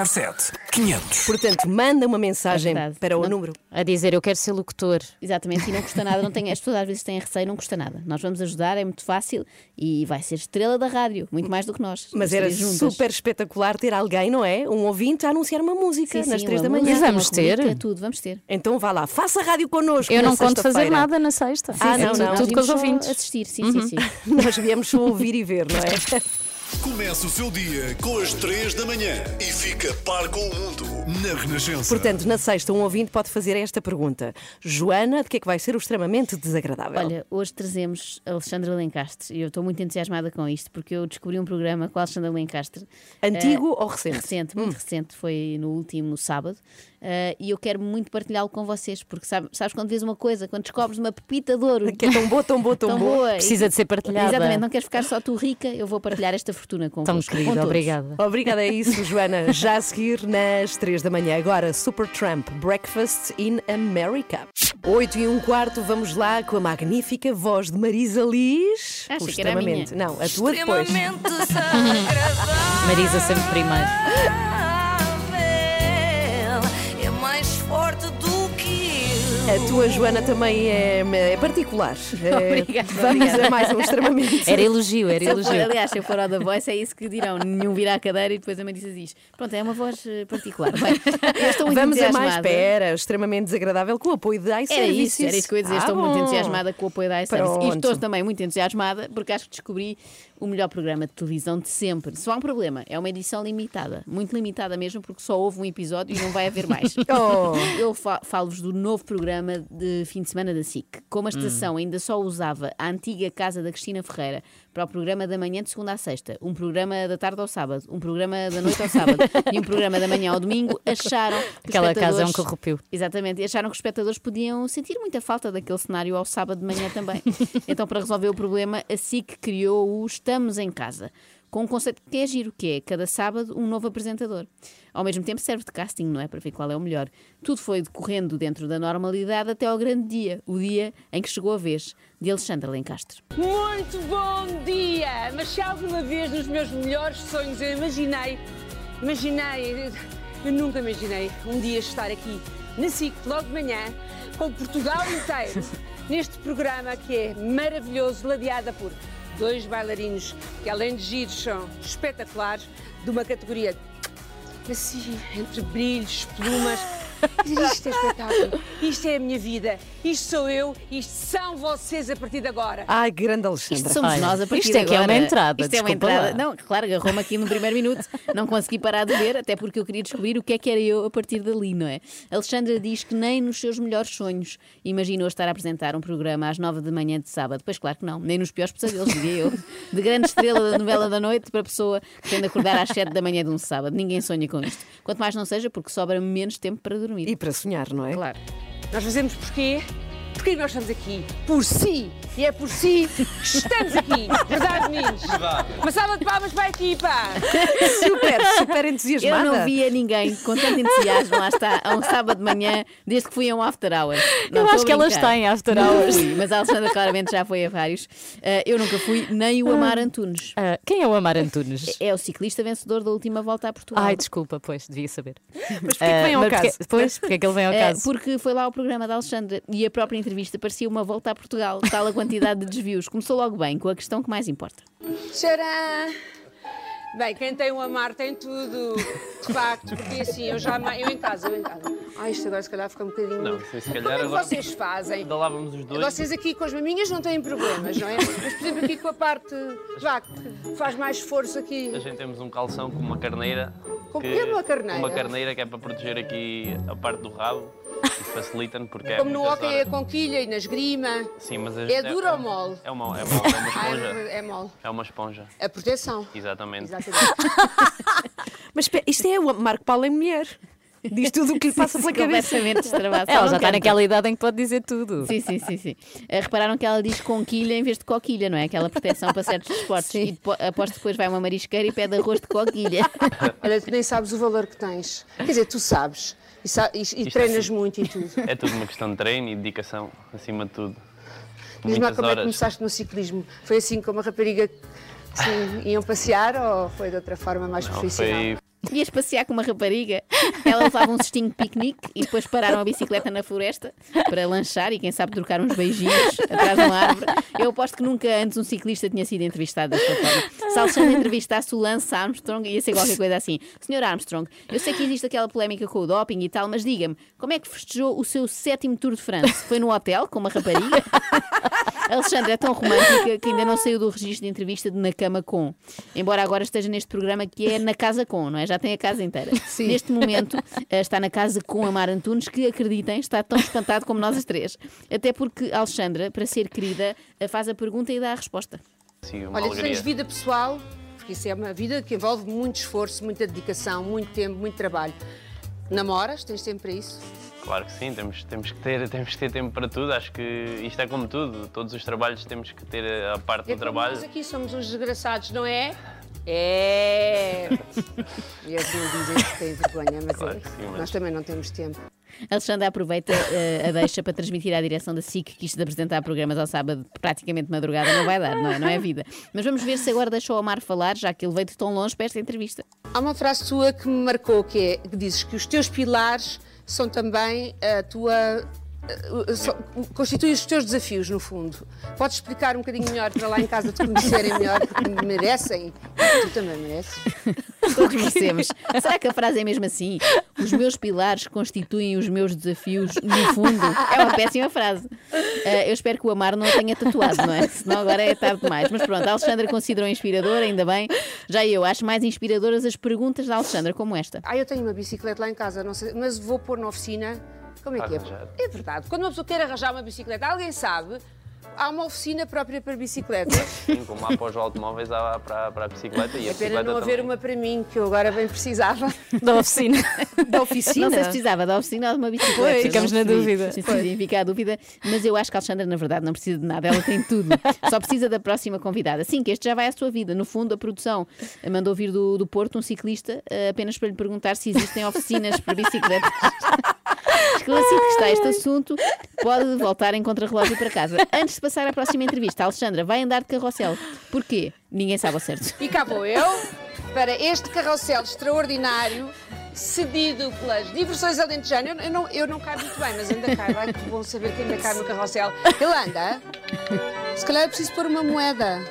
007 500. Portanto, manda uma mensagem verdade. para o Não- número. A dizer, eu quero ser locutor. Exatamente, e não custa nada, não tem, as pessoas às vezes têm receio, não custa nada. Nós vamos ajudar, é muito fácil e vai ser estrela da rádio, muito mais do que nós. Mas As era juntas. super espetacular ter alguém, não é? Um ouvinte a anunciar uma música Sim, nas sim, três da uma manhã. música, Vamos uma ter? rubrica, tudo, vamos ter. Então vá lá, faça rádio connosco. Eu na não conto fazer sexta-feira. nada na sexta. Ah, É não, tudo- não. Tudo com os Vimos só ouvintes. Assistir, sim, sim, sim. Nós viemos só ouvir e ver, não é? Começa o seu dia com as 3 da manhã e fica par com o mundo na Renascença. Portanto, na sexta, um ouvinte pode fazer esta pergunta: Joana, de que é que vai ser o extremamente desagradável? Olha, hoje trazemos a Alexandra Lencastre e eu estou muito entusiasmada com isto porque eu descobri um programa com a Alexandra Lencastre. Antigo eh, ou recente? Recente, muito recente, foi no último sábado. Eh, e eu quero muito partilhá-lo com vocês, porque sabe- sabes quando vês uma coisa, quando descobres uma pepita de ouro Que é tão boa, tão boa, tão, tão boa. boa, Precisa e- de ser partilhada. Exatamente, não queres ficar só tu rica, eu vou partilhar esta fortuna com Tão com querida, todos. obrigada. Obrigada a isso, Joana. Já a seguir nas 3 da manhã. Agora, Supertramp Breakfast in America. 8 e um quarto, vamos lá com a magnífica voz de Marisa Liz. Ah, O achei que era a minha. extremamente. Não, a tua depois. Marisa sempre primeiro. É mais forte do que eu. A tua Joana também é, é particular. É, Obrigada, Vamos obrigada. a mais um extremamente. Era elogio, era Se eu for, elogio. aliás, se eu for ao da Voice, é isso que dirão. Nenhum virá à cadeira e depois a Marisa diz: Pronto, é uma voz eh, particular. Bem, muito Vamos a mais, espera, extremamente desagradável com o apoio Era iServices. isso, era isso que eu ia dizer. Ah, estou muito bom. entusiasmada com o apoio da iService. E estou também muito entusiasmada porque acho que descobri o melhor programa de televisão de sempre. Só há um problema: é uma edição limitada. Muito limitada mesmo, porque só houve um episódio e não vai haver mais. Oh. Eu fa- falo-vos do novo programa de fim de semana da SIC. Como a Hum. estação ainda só usava a antiga casa da Cristina Ferreira para o programa da manhã de segunda à sexta, um programa da tarde ao sábado, um programa da noite ao sábado e um programa da manhã ao domingo, acharam que Aquela casa é um corrupio. Exatamente, acharam que os espectadores podiam sentir muita falta daquele cenário ao sábado de manhã também. então, para resolver o problema, a SIC criou o Estamos em Casa, com um conceito que é giro, que é cada sábado um novo apresentador. Ao mesmo tempo serve de casting, não é? Para ver qual é o melhor. Tudo foi decorrendo dentro da normalidade até ao grande dia, o dia em que chegou a vez de Alexandre Lencastre. Muito bom dia! Mas se alguma vez nos meus melhores sonhos eu imaginei, imaginei, eu nunca imaginei um dia estar aqui na SIC logo de manhã, com Portugal inteiro, neste programa que é maravilhoso, ladeada por dois bailarinos que além de giros são espetaculares, de uma categoria assim, entre brilhos, plumas. Isto é espetáculo, isto é a minha vida, isto sou eu, isto são vocês a partir de agora. Ai, grande Alexandra. Isto somos Olha, nós a partir isto é de que é uma agora. entrada, Isto é uma entrada. lá. Não, claro, agarrou-me aqui no primeiro minuto. Não consegui parar de ver, até porque eu queria descobrir o que é que era eu a partir dali, não é? Alexandra diz que nem nos seus melhores sonhos imaginou estar a apresentar um programa às nove da manhã de sábado. Pois claro que não, nem nos piores pesadelos, diria eu. De grande estrela da novela da noite para pessoa que tem de acordar às sete da manhã de um sábado. Ninguém sonha com isto. Quanto mais não seja, porque sobra menos tempo para dormir. E para sonhar, não é? Claro. Nós fazemos porquê? Porquê nós estamos aqui? Por si! E é por si que estamos aqui! Verdade, meninos? Uma salva de palmas para a equipa! Super, super Eu entusiasmada. não via ninguém com tanto entusiasmo, lá está, a um sábado de manhã, desde que fui a um after hours. Não, Eu acho que elas têm after hours. fui, mas a Alexandra claramente já foi a vários. Ah, eu nunca fui, nem o Amar Antunes. Ah, quem é o Amar Antunes? É o ciclista vencedor da última volta a Portugal. Ai, desculpa, pois, devia saber. Mas porquê que vem ao caso? Porque, pois, porque é que ele vem ao Eh, caso? porque foi lá o programa da Alexandra e a própria entrevista parecia uma volta a Portugal, tal a quantidade de desvios. Começou logo bem, com a questão que mais importa. Tcharam! Bem, quem tem um amar tem tudo, de facto, porque assim, eu já eu em casa, eu em casa. Ai, isto agora se calhar fica um bocadinho. Não, se calhar Como é que agora- vocês fazem? Ainda lávamos os dois. Vocês aqui com as maminhas não têm problemas, não é? Mas, por exemplo, aqui com a parte, vá, que faz mais esforço aqui. A gente temos um calção com uma carneira. Com que é uma carneira? Uma carneira que é para proteger aqui a parte do rabo e facilita-nos porque Como é no hockey é a conquilha e na esgrima. Sim, mas É gente duro ou mole? É uma, é uma, é uma Ah, esponja. é, é mole. É uma esponja. A proteção. Exatamente. Exatamente. Mas isto é o Marco Paulo em mulher. Diz tudo o que lhe passa pela cabeça. Ela já está canta. naquela idade em que pode dizer tudo. Sim, sim, sim, sim. Eh, repararam que ela diz conquilha em vez de coquilha, não é? Aquela proteção para certos desportos. E depo- aposto que depois vai uma marisqueira e pede arroz de coquilha. Olha, tu nem sabes o valor que tens. Quer dizer, tu sabes. E, e- Isto treinas assim, muito e tudo. É tudo uma questão de treino e dedicação, acima de tudo. Diz-me como é que horas. começaste no ciclismo. Foi assim como a rapariga Sim, iam passear ou foi de outra forma mais profissional? foi- Ias passear com uma rapariga, ela levava um cestinho de piquenique e depois pararam a bicicleta na floresta para lanchar e quem sabe trocar uns beijinhos atrás de uma árvore. Eu aposto que nunca antes um ciclista tinha sido entrevistado desta forma. Se Alexandre entrevistasse o Lance Armstrong, ia ser qualquer coisa assim. Senhor Armstrong, eu sei que existe aquela polémica com o doping e tal, mas diga-me, como é que festejou o seu sétimo Tour de France? Foi no hotel com uma rapariga? Alexandra é tão romântica que ainda não saiu do registro de entrevista de Na Cama Com. Embora agora esteja neste programa que é Na Casa Com, não é? Já tem a casa inteira. Neste momento eh, está na casa com a Mar Antunes, que acreditem, está tão espantado como nós as três. Até porque a Alexandra, para ser querida, eh, faz a pergunta e dá a resposta. Sim, uma Olha, tu alegria. tens vida pessoal, porque isso é uma vida que envolve muito esforço, muita dedicação, muito tempo, muito trabalho. Namoras? Tens tempo para isso? Claro que sim, temos, temos, que ter, temos que ter tempo para tudo. Acho que isto é como tudo. Todos os trabalhos temos que ter a parte É do como trabalho. Nós aqui somos uns desgraçados, não é? É! E eu tenho a dizer que tem vergonha, mas, Claro é- sim, mas- nós também não temos tempo. Alexandra aproveita eh, a deixa para transmitir à direção da SIC que isto de apresentar programas ao sábado, praticamente de madrugada, não vai dar, não é? Não é vida. Mas vamos ver se agora deixa o Omar falar, já que ele veio de tão longe para esta entrevista. Há uma frase tua que me marcou, que é que dizes que os teus pilares são também a tua. Eh, constituem os teus desafios, no fundo. Podes explicar um bocadinho melhor para lá em casa te conhecerem melhor, porque merecem. Tu também mereces. Todos merecemos. Será que a frase é mesmo assim? Os meus pilares constituem os meus desafios, no fundo. É uma péssima frase. Eh, eu espero que o Amar não a tenha tatuado, não é? Senão agora é tarde demais. Mas pronto, a Alexandra considerou inspiradora, ainda bem. Já eu acho mais inspiradoras as perguntas da Alexandra, como esta. Ah, eu tenho uma bicicleta lá em casa, sei, mas vou pôr na oficina. Como é que é? Arranjar. É verdade. Quando uma pessoa quer arranjar uma bicicleta, alguém sabe, há uma oficina própria para bicicletas. Sim, como há para os automóveis, há para, para a bicicleta e a É pena bicicleta não haver também. uma para mim, que eu agora bem precisava. Da oficina. Da oficina? Não sei se precisava da oficina ou de uma bicicleta. Pois, Não ficamos na dúvida. Sim, sim, fica a dúvida. Mas eu acho que a Alexandra, na verdade, não precisa de nada. Ela tem tudo. Só precisa da próxima convidada. Sim, que este já vai à sua vida. No fundo, a produção mandou vir do, do Porto um ciclista eh, apenas para lhe perguntar se existem oficinas para bicicletas. Esclarecido que está este assunto, pode voltar em contrarrelógio para casa. Antes de passar à próxima entrevista, a Alexandra vai andar de carrossel. Porquê? Ninguém sabe ao certo. E cá vou eu para este carrossel extraordinário, cedido pelas diversões alentejano. Eu, eu não, eu não caio muito bem, mas ainda cai. Vai que bom saber que ainda cai no carrossel. Ele anda. Se calhar é preciso pôr uma moeda.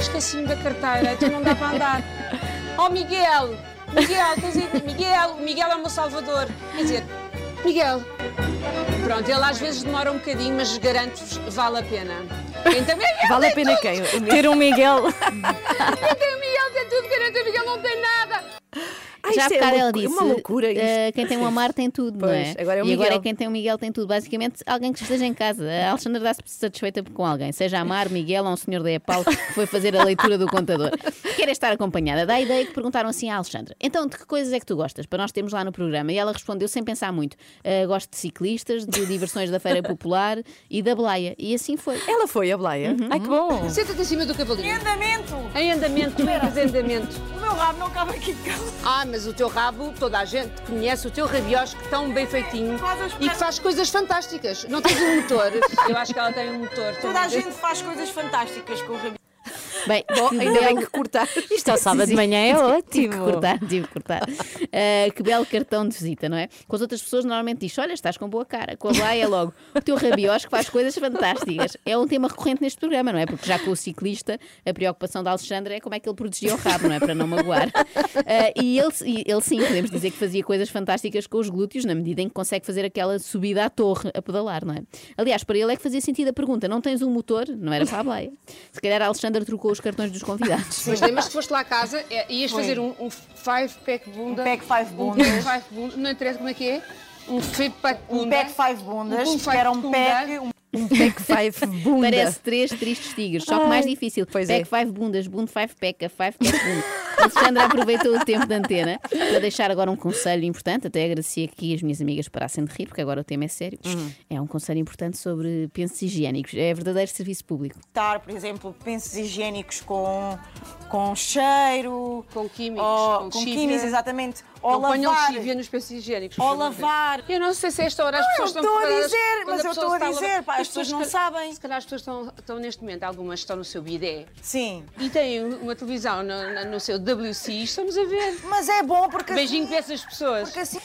Esqueci-me da carteira, então não dá para andar. Oh, Miguel! Miguel, tens aí... Miguel, o Miguel é o meu salvador. Quer dizer, Miguel. Pronto, ele às vezes demora um bocadinho, mas garanto-vos, vale a pena. Também Vale a pena quem? Ter um Miguel. Quem tem o Miguel tem tudo, quem não tem o Miguel não tem nada. Ah, Já há isto é bocado loucu- ela disse: uma loucura isto. eh, quem tem um Amar tem tudo, não é? Pois, agora é o e agora Miguel. é quem tem um Miguel tem tudo. Basicamente, alguém que esteja em casa. A Alexandra dá-se satisfeita com alguém, seja Amar, Miguel ou um senhor da EPAL que foi fazer a leitura do contador. Quer estar acompanhada. Dá a ideia que perguntaram assim à Alexandra: então, de que coisas é que tu gostas? Para nós termos lá no programa. E ela respondeu sem pensar muito: "Ah, gosto de ciclistas, de diversões da Feira Popular e da Blaia. E assim foi. Ela foi a Blaia. Ai, que bom. Senta-te em cima do cavalinho. Em andamento! Em andamento, tu eras em andamento. O meu rabo não cabe aqui de casa. Ah, mas o teu rabo, toda a gente conhece o teu rabiosque tão bem feitinho e que faz coisas fantásticas. Não tens um motor? Eu acho que ela tem um motor. Toda a gente faz coisas fantásticas com o rabo. Bem, Bom, que ainda bem que cortar. Isto ao sábado de manhã é Tive que ótimo. cortar, tive que cortar. Ah, que belo cartão de visita, não é? Com as outras pessoas normalmente diz: Olha, estás com boa cara. Com a Blay é logo. O teu rabiosque faz coisas fantásticas. É um tema recorrente neste programa, não é? Porque já com o ciclista, a preocupação da Alexandra é como é que ele protegia o rabo, não é? Para não magoar. Ah, e ele, ele sim, podemos dizer que fazia coisas fantásticas com os glúteos, na medida em que consegue fazer aquela subida à torre a pedalar, não é? Aliás, para ele é que fazia sentido a pergunta: não tens um motor? Não era para a Blay. Se calhar a Alexandra trocou os cartões dos convidados. Mas lembras que foste lá a casa é, ias Foi. fazer um, um five pack bunda. Um pack five Um bundas. pack five bunda. Não interessa como é que é. Um five pack bunda. Um pack five bundas, Um que five era um bunda. pack, um Um pack five bunda. Parece três tristes tigres, só que mais difícil. pois pack é. five bundas, bund five peca, five pack bunda. Alexandra aproveitou o tempo da antena para deixar agora um conselho importante. Até agradecia que as minhas amigas parassem de rir, porque agora o tema é sério. É um conselho importante sobre pensos higiênicos. É verdadeiro serviço público. Dar, por exemplo, pensos higiênicos com, com cheiro. Com químicos. ou- com com químicos, exatamente. Ou Não lavar. nos pensos higiênicos. Ou lavar. Eu não sei se esta hora as Não, pessoas eu estão estou a preparadas. dizer, mas eu estou a dizer, pá, as pessoas não sabem. Se calhar as pessoas estão, estão neste momento, algumas estão no seu bidé. Sim. E têm uma televisão no, no- no seu WC e estamos a ver. Mas é bom porque. Beijinho para essas pessoas. Porque assim.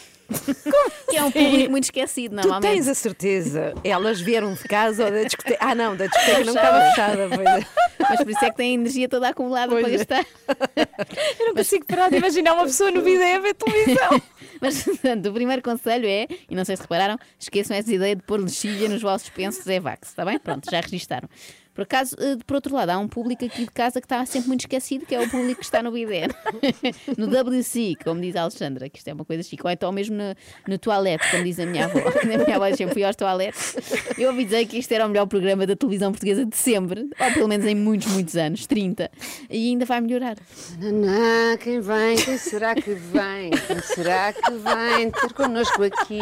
Que é um público muito esquecido, Tu normalmente. tens a certeza? Elas vieram de casa ou da discoteca? Ah, não, da discoteca não estava fechada. pois é. Mas por isso é que tem a energia toda acumulada para é. gastar. Eu não consigo parar de imaginar uma pessoa no vídeo a ver televisão. Mas, portanto, o primeiro conselho é, e não sei se repararam, esqueçam essa ideia de pôr lexívia nos vossos pensos Evax, está bem? Pronto, já registaram. Por acaso, eh, por outro lado, há um público aqui de casa que está sempre muito esquecido, que é o público que está no bidé. no WC, como diz a Alexandra, que isto é uma coisa chique. Ou então mesmo no, no toalete, como diz a minha avó. A minha avó sempre fui aos toaletes. Eu ouvi dizer que isto era o melhor programa da televisão portuguesa de sempre, ou pelo menos em muitos, muitos anos, 30. E ainda vai melhorar. Nanã, quem vem? Quem será que vem? Quem será que vem ter connosco aqui?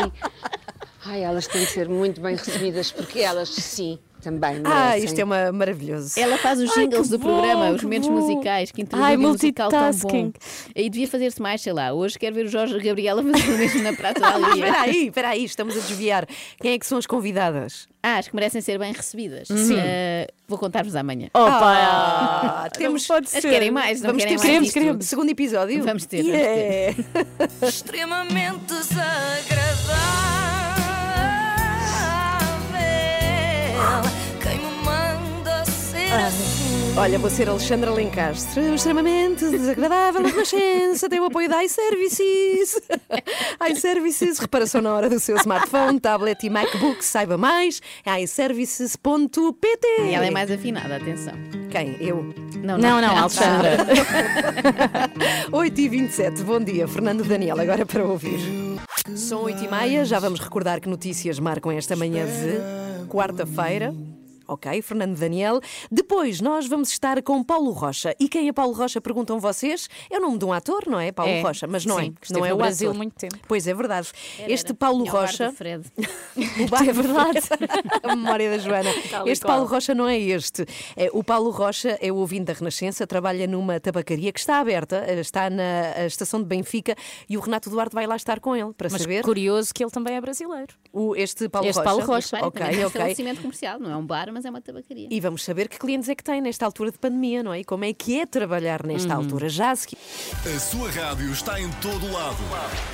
Ai, elas têm de ser muito bem recebidas, porque elas, sim, também Ah, merecem. isto é uma maravilhoso. Ela faz os jingles do bom, programa, os momentos bom. musicais, que introduzem Ai, musical tão bom. multitasking. E devia fazer-se mais, sei lá. Hoje quero ver o Jorge Gabriela fazer o mesmo na Praça da Alegria. Espera aí, espera aí, estamos a desviar. Quem é que são as convidadas? Ah, acho que merecem ser bem recebidas. Sim. Eh, vou contar-vos amanhã. Ah, temos. Mas querem mais? Não Vamos querem ter mais segundo, disto? segundo episódio? Vamos ter, vamos Yeah. Extremamente desagradável. Olha, vou ser Alexandra Lencastre, extremamente desagradável, na Renascença, tem o apoio da iServices. iServices, reparação na hora do seu smartphone, tablet e MacBook, saiba mais, é iServices.pt. E ela é mais afinada, atenção. Quem? Eu? Não, Não, não, Alexandra. 8 e 27 bom dia, Fernando Daniel, agora para ouvir. São 8 e meia, já vamos recordar que notícias marcam esta manhã de quarta-feira. Ok, Fernando Daniel. Depois nós vamos estar com Paulo Rocha. E quem é Paulo Rocha, perguntam vocês? É o nome de um ator, não é? Paulo É, Rocha, mas não sim, é. que Não é no o Brasil ator. muito tempo. Pois é verdade. Era, este era. Paulo Tinha o bar do Rocha. Fred. O bar É verdade. a memória da Joana. Tal Este. Paulo Rocha não é este. É, o Paulo Rocha é o ouvinte da Renascença, trabalha numa tabacaria que está aberta, eh, está na estação de Benfica e o Renato Duarte vai lá estar com ele para Mas saber. curioso que ele também é brasileiro. O, este Paulo Este Rocha. Paulo Rocha. Ok, também é um ok. estabelecimento comercial, não é um bar, mas é uma tabacaria. E vamos saber que clientes é que tem nesta altura de pandemia, não é? E como é que é trabalhar nesta Uhum. altura. Já a seguir. A sua rádio está em todo lado.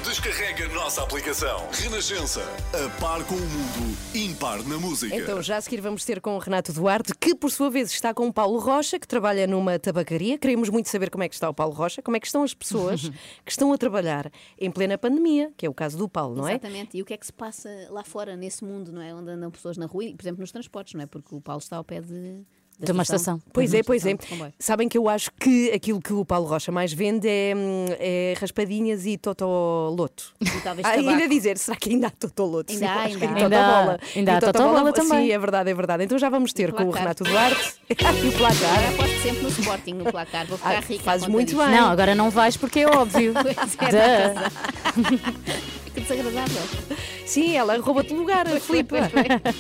Descarrega a nossa aplicação. Renascença. A par com o mundo, impar na música. Então, já a seguir vamos ter com o Renato Duarte, que por sua vez está com o Paulo Rocha, que trabalha numa tabacaria. Queremos muito saber como é que está o Paulo Rocha, como é que estão as pessoas que estão a trabalhar em plena pandemia, que é o caso do Paulo, não é? Exatamente. E o que é que se passa lá fora, nesse mundo, não é? Onde andam pessoas na rua, e, por exemplo, nos transportes, não é? Porque o Paulo está ao pé de. da De uma estação. Pois uma é, pois é. Sabem que eu acho que aquilo que o Paulo Rocha mais vende é, hum, é raspadinhas e totoloto. E talvez Ah, tabaco. ainda dizer, será que ainda há totoloto? Ainda Sim, há, acho que ainda e há. totobola. Ainda há totobola, também. Sim, é verdade, é verdade. Então já vamos ter com o. Renato Duarte e o placar. Agora aposto sempre no Sporting, no placar. Vou ficar Ah, rica. fazes muito bem. Não, agora não vais porque é óbvio. Pois é, Duh. Que desagradável. Sim, ela rouba-te lugar, Filipe.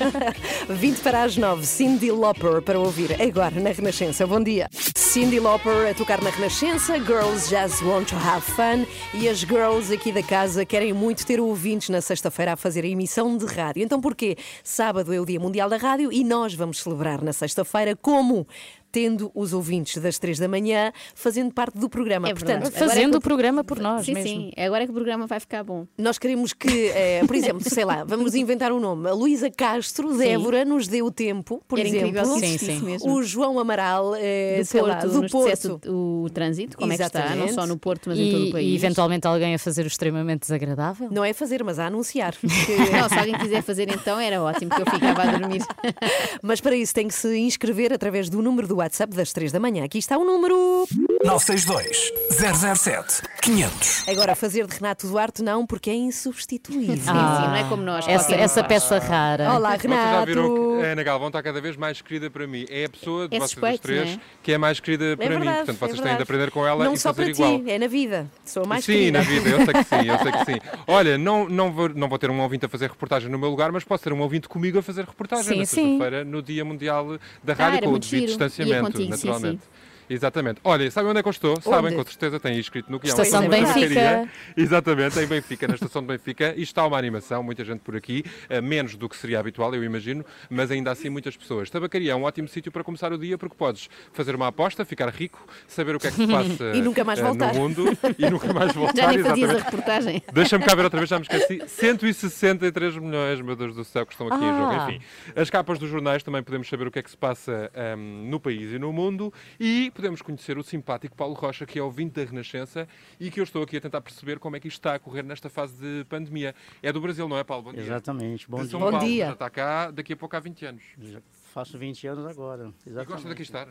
20 para as 9, Cindy Lauper para ouvir agora na Renascença. Bom dia. Cindy Lauper a tocar na Renascença, Girls Just Want to Have Fun e as girls aqui da casa querem muito ter ouvintes na sexta-feira a fazer a emissão de rádio. Então porquê? Sábado é o Dia Mundial da Rádio e nós vamos celebrar na sexta-feira como? Tendo os ouvintes das 3 da manhã fazendo parte do programa. É Portanto, verdade. Agora é Fazendo que o programa por nós Sim, mesmo. sim. Agora é que o programa vai ficar bom. Nós queremos que, eh, por exemplo, sei lá, vamos inventar um nome. A Luísa Castro, Débora, nos dê o tempo, por Era exemplo. incrível Sim, sim. mesmo. O João Amaral, eh, do sei Porto, lá, do Porto. o, o trânsito, como é que está, não Exatamente. só no Porto, mas em todo o E, país. e eventualmente alguém a fazer o extremamente desagradável. Não é fazer, mas a anunciar. Não, se alguém quiser fazer então era ótimo, que eu ficava a dormir. mas para isso tem que se inscrever através do número do WhatsApp das 3 da manhã. Aqui está o número. 962 007 500. Agora, fazer de Renato Duarte não, porque é insubstituível. Sim, sim, não é como nós. Essa, essa peça rara. Olá, Vocês já viram Renato. que a Ana Galvão está cada vez mais querida para mim. É a pessoa de É vocês suspeito, os três não é? que é mais querida para mim. verdade, Portanto, é vocês têm de aprender com ela Não e só fazer para igual. ti, é na vida. Sou a mais sim, querida. na vida, eu sei que sim, eu sei que sim. Olha, não, não, vou, não vou ter um ouvinte a fazer reportagem no meu lugar, mas posso ter um ouvinte comigo a fazer reportagem Sim, na sim. sexta-feira, no Dia Mundial da Rádio, era com o muito devido giro. Ia distanciamento, contigo, sim, naturalmente. Exatamente. Olha, sabem onde é que eu estou? Sabem, com certeza, têm escrito no guião. Estação Uma de Benfica. Exatamente, em Benfica, na estação de Benfica. E está uma animação, muita gente por aqui, eh, menos do que seria habitual, eu imagino, mas ainda assim muitas pessoas. Tabacaria é um ótimo sítio para começar o dia porque podes fazer uma aposta, ficar rico, saber o que é que se passa E nunca mais eh, voltar. no mundo e nunca mais voltar. Já nem fazias a reportagem. Deixa-me cá ver outra vez, já me esqueci. 163 milhões, meu Deus do céu, que estão aqui em jogo. Ah. Enfim, as capas dos jornais também podemos saber o que é que se passa ahm, no país e no mundo e podemos conhecer o simpático Paulo Rocha, que é ouvinte da Renascença e que eu estou aqui a tentar perceber como é que isto está a correr nesta fase de pandemia. É do Brasil, não é, Paulo? Bom dia. Exatamente. Bom De São dia. Bom Paulo. dia. Já está cá daqui a pouco há 20 anos. Já faço 20 anos agora. E Exatamente. gosta daqui estar?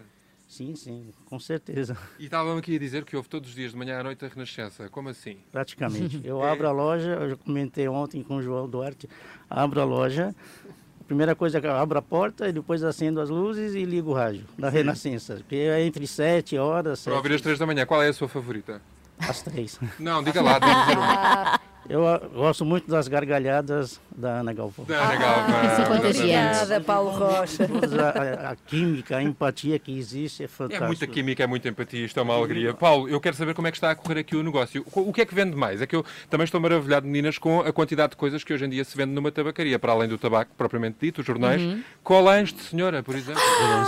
Sim, sim, com certeza. E estavam aqui a dizer que houve todos os dias de manhã à noite a Renascença. Como assim? Praticamente. Eu abro a loja, eu já comentei ontem com o João Duarte, abro a loja, primeira coisa é que eu abro a porta e depois acendo as luzes e ligo o rádio da Renascença. Que é entre 7 horas, Para ouvir 7 às 3 da manhã, qual é a sua favorita? às 3. Não, diga lá, tem que. Eu ah, gosto muito das gargalhadas da Ana Galvão. Da Ana Galvão. são contagiantes. Obrigada, Paulo Rocha. A, a química, a empatia que existe é É fantástica. muita química, é muita empatia, isto é uma alegria. Paulo, eu quero saber como é que está a correr aqui o negócio. O que é que vende mais? É que eu também estou maravilhado, meninas, com a quantidade de coisas que hoje em dia se vende numa tabacaria, para além do tabaco propriamente dito, os jornais. Uhum. Colãs de senhora, por exemplo.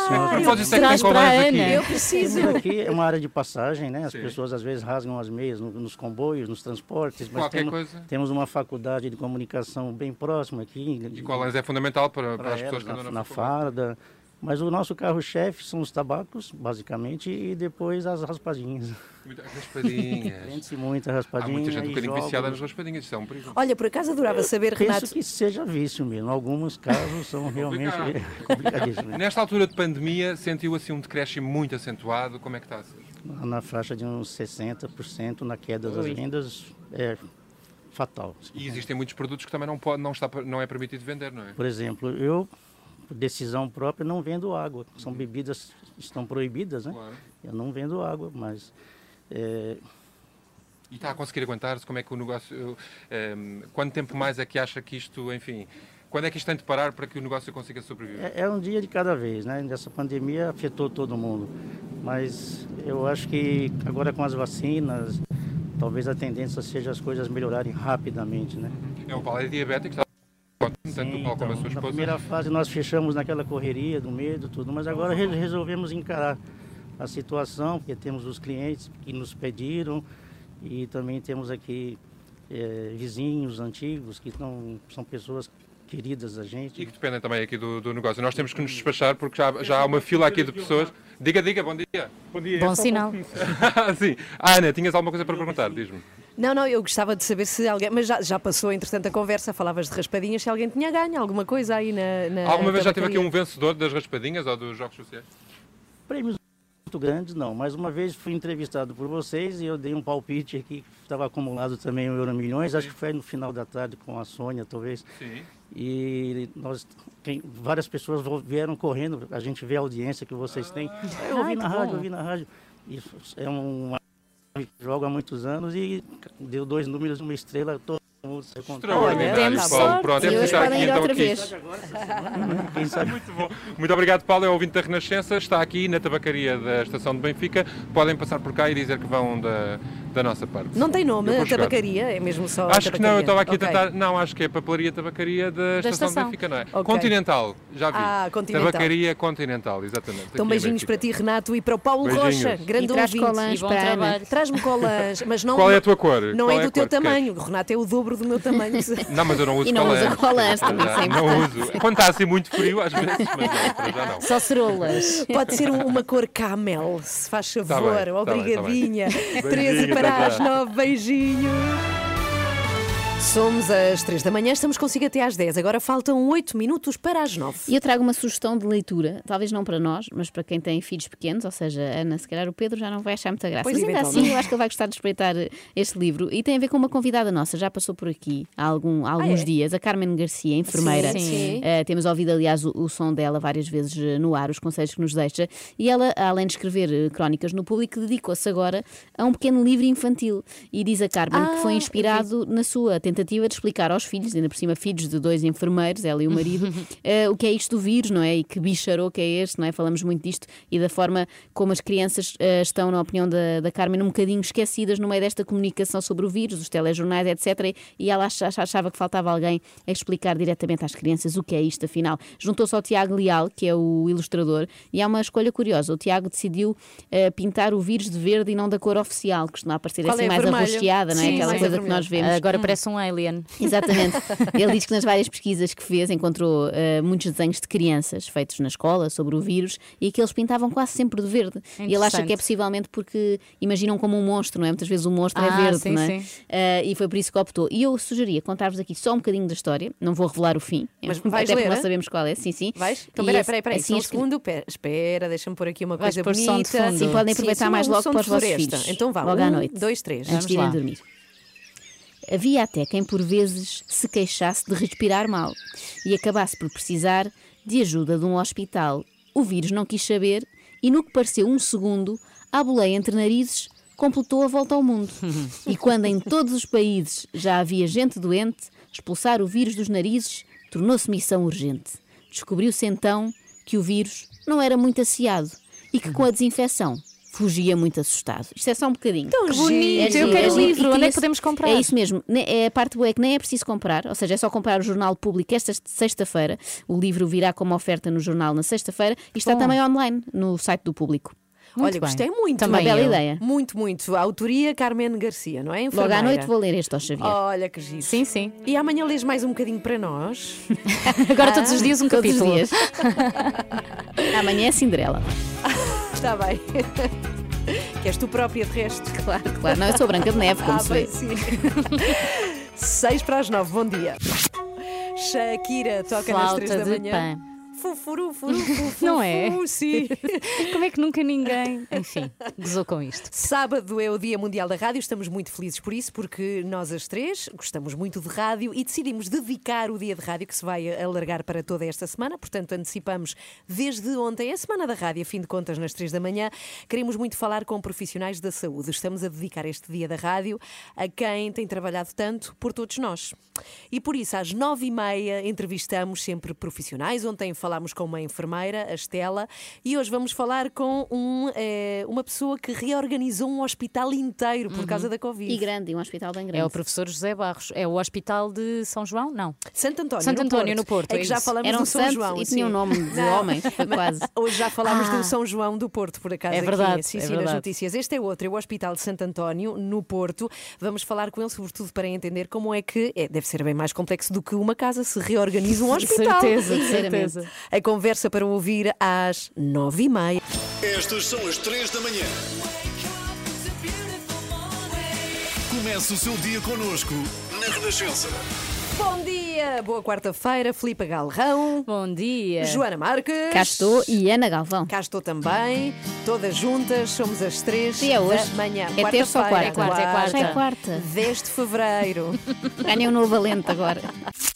senhora. A propósito, é que tem colãs aqui. Eu preciso. Temos aqui é uma área de passagem, né? As Sim. pessoas às vezes rasgam as meias no- nos comboios, nos transportes. Mas Qualquer temos, coisa. Temos uma faculdade de comunicação bem próxima aqui. E colãs é fundamental para, para para as pessoas elas, que andam na, na, farda. Mas o nosso carro-chefe são os tabacos, basicamente, e depois as raspadinhas. Muita- Raspadinhas. Vende-se muita Há raspadinha. muita gente um bocadinho jogos. viciada nas raspadinhas, isso é um perigo. Olha, por acaso adorava saber, Penso Renato. que seja vício mesmo. Alguns casos são realmente complicado. complicadíssimos. Nesta altura de pandemia, sentiu assim um decréscimo muito acentuado? Como é que está a ser? Na faixa de uns 60% na queda das vendas é fatal. E existem muitos produtos que também não, pode, não, está, não é permitido vender, não é? Por exemplo, eu, por decisão própria, não vendo água. São bebidas que estão proibidas, né? Claro. Eu não vendo água, mas é, E está a conseguir aguentar-se? Como é que o negócio. ehm, quanto tempo mais é que acha que isto, enfim. Quando é que isto tem de parar para que o negócio consiga sobreviver? é, é um dia de cada vez, né? Essa pandemia afetou todo mundo. Mas eu acho que agora com as vacinas, talvez a tendência seja as coisas melhorarem rapidamente, né? É, o Paulo é diabético, está tanto sua Então, na primeira fase nós fechamos naquela correria do medo, tudo, mas agora re- resolvemos encarar a situação, porque temos os clientes que nos pediram e também temos aqui eh, vizinhos antigos que não, são pessoas queridas da gente. E que dependem também aqui do, do negócio. Nós temos que nos despachar porque já, já há uma fila aqui de pessoas. Diga, diga, bom dia. Bom dia. Bom é sinal. Sim. Ah, Ana, tinhas alguma coisa para perguntar? Diz-me. Não, não, eu gostava de saber se alguém. Mas já, já passou, entretanto, a conversa, falavas de raspadinhas, se alguém tinha ganho alguma coisa aí na. na Alguma vez já teve aqui um vencedor das raspadinhas ou dos jogos sociais? Prêmios muito grandes não, mas uma vez fui entrevistado por vocês e eu dei um palpite aqui, que estava acumulado também o Euro Milhões, acho que foi no final da tarde com a Sônia, talvez. Sim. E nós, quem- várias pessoas vieram correndo, a gente vê a audiência que vocês têm. Eu ouvi na rádio, ouvi na rádio. Isso é um que joga há muitos anos e deu dois números, uma estrela, todo mundo se Extraordinário, Paulo. sorte. Pronto, temos que estar aqui então aqui. Muito bom. Muito obrigado, Paulo. É ouvinte da Renascença. Está aqui na tabacaria da Estação de Benfica. Podem passar por cá e dizer que vão da, da nossa parte. Não tem nome, a tabacaria, é mesmo só. Acho que não, eu estava aqui Ok. a tentar. Não, acho que é papelaria tabacaria da, Estação, estação. de Benfica, não é? Ok. Continental, já vi. Ah, Continental. Tabacaria Continental, exatamente. Então, beijinhos para ti, Renato, e para o Paulo Beijinhos. Rocha, grande E traz ouvinte. colãs E bom para a Ana. trabalho. Traz-me colãs, mas não. Qual é a tua cor? Não Qual é é do a teu tamanho. O Renato é o dobro do meu tamanho. Não, mas eu não uso E não colãs. usa colãs, também é Não uso. Quando está assim muito frio, às vezes, mas já não. Só cerolas. Pode ser um- uma cor camel, se faz favor. Tá bem, tá tá. Obrigadinha. Beijinho, 13 até para as 9. Beijinhos. Somos às 3 da manhã, estamos consigo até às 10. Agora faltam 8 minutos para as 9. E eu trago uma sugestão de leitura, talvez não para nós, mas para quem tem filhos pequenos, ou seja, Ana, se calhar o Pedro já não vai achar muita graça. Pois, mas ainda assim, eu acho que ele vai gostar de espreitar este livro. E tem a ver com uma convidada nossa, já passou por aqui há, algum- há alguns é? dias, a Carmen Garcia, enfermeira. Sim, sim. Eh, temos ouvido, aliás, o, o som dela várias vezes eh, no ar, os conselhos que nos deixa. E ela, além de escrever eh, crónicas no público, dedicou-se agora a um pequeno livro infantil. E diz a Carmen que foi Ah, inspirado na sua tentativa de explicar aos filhos, ainda por cima filhos de dois enfermeiros, ela e o marido, eh, o que é isto do vírus, não é? E que bicharou que é este, não é? Falamos muito disto e da forma como as crianças eh, estão, na opinião da, da Carmen, um bocadinho esquecidas no meio desta comunicação sobre o vírus, os telejornais, etc. E ela ach- achava que faltava alguém a explicar diretamente às crianças o que é isto, afinal. Juntou-se ao Tiago Leal, que é o ilustrador, e há uma escolha curiosa. O Tiago decidiu eh, pintar o vírus de verde e não da cor oficial, que costuma parecer Qual assim é? mais Vermelho? arroxeada, não é? Sim, Aquela coisa que nós vemos. Agora Hum. parece um alien. Exatamente. Ele diz que nas várias pesquisas que fez encontrou eh, muitos desenhos de crianças feitos na escola sobre o vírus e que eles pintavam quase sempre de verde. E ele acha que é possivelmente porque imaginam como um monstro, não é? Muitas vezes o monstro é Ah, verde, sim, não é? sim. Eh, e foi por isso que optou. E eu sugeria contar-vos aqui só um bocadinho da história, não vou revelar o fim, Mas vais até porque ler, nós é? sabemos qual é. Sim, sim. Vais? Então, peraí, peraí, peraí. assim um segundo. Pera, espera, deixa-me pôr aqui uma Vais coisa pôr som de bonita. fundo. Sim, podem aproveitar sim, mais logo para os vossos filhos. Então vá, Logo um, à noite. dois, três. Antes de irem dormir. Havia até quem por vezes se queixasse de respirar mal e acabasse por precisar de ajuda de um hospital. O vírus não quis saber e, no que pareceu um segundo, a boleia entre narizes completou a volta ao mundo. E quando em todos os países já havia gente doente, expulsar o vírus dos narizes tornou-se missão urgente. Descobriu-se então que o vírus não era muito asseado e que com a desinfecção fugia muito assustado. Isto é só um bocadinho. Tão Que bonito, giro, eu quero o giro. livro. Onde é que podemos comprar? É isso mesmo. É a parte boa é que nem é preciso comprar, ou seja, é só comprar o Jornal Público esta sexta-feira. O livro virá como oferta no jornal na sexta-feira e está Bom. também online no site do Público. Olha, gostei muito. Também uma bela eu. ideia. Muito, muito. A autoria Carmen Garcia, não é? Logo à Enfermeira. noite vou ler este ao Xavier. Olha que giro. Sim, sim. E amanhã lês mais um bocadinho para nós. Agora todos os dias um Todos os capítulo. dias. Amanhã é Cinderela. Está bem. que és tu própria de resto. Claro, claro. Não, eu sou Branca de Neve, como ah, se bem, vê. sim. Seis para as nove, bom dia. Shakira toca nas Flauta três da de manhã. Fufuru, furu, Não é? Sim. Como é que nunca ninguém. Enfim, gozou com isto. Sábado é o Dia Mundial da Rádio, estamos muito felizes por isso, porque nós as três gostamos muito de rádio e decidimos dedicar o Dia de Rádio, que se vai alargar para toda esta semana, portanto antecipamos desde ontem a Semana da Rádio, a fim de contas, nas três da manhã. Queremos muito falar com profissionais da saúde. Estamos a dedicar este Dia da Rádio a quem tem trabalhado tanto por todos nós. E por isso, às nove e meia, entrevistamos sempre profissionais. Ontem falámos com uma enfermeira, a Estela, e hoje vamos falar com um, eh, uma pessoa que reorganizou um hospital inteiro por causa da Covid. E grande, um hospital bem grande. É o professor José Barros. É o Hospital de São João? Não. Santo António, Santo no António, Porto. no Porto. É que já falamos Era um do São santo João. e tinha sim. um nome de homem, quase. Hoje já falámos Ah. do São João do Porto, por acaso. É aqui. verdade, Sim, é sim, nas verdade. notícias. Este é outro, é o Hospital de Santo António, no Porto. Vamos falar com ele, sobretudo para entender como é que. É, deve ser bem mais complexo do que uma casa se reorganiza um hospital. certeza, certeza. A conversa para ouvir às nove e meia. Estas são as três da manhã. Comece o seu dia connosco na Renascença. Bom dia, boa quarta-feira, Filipe Galrão. Bom dia. Joana Marques. Cá estou e Ana Galvão. Cá estou também, todas juntas, somos as três E é hoje? da manhã. É terça ou quarta? É quarta, é quarta. Já é quarta. 10 de fevereiro. Ganhei um novo valente agora.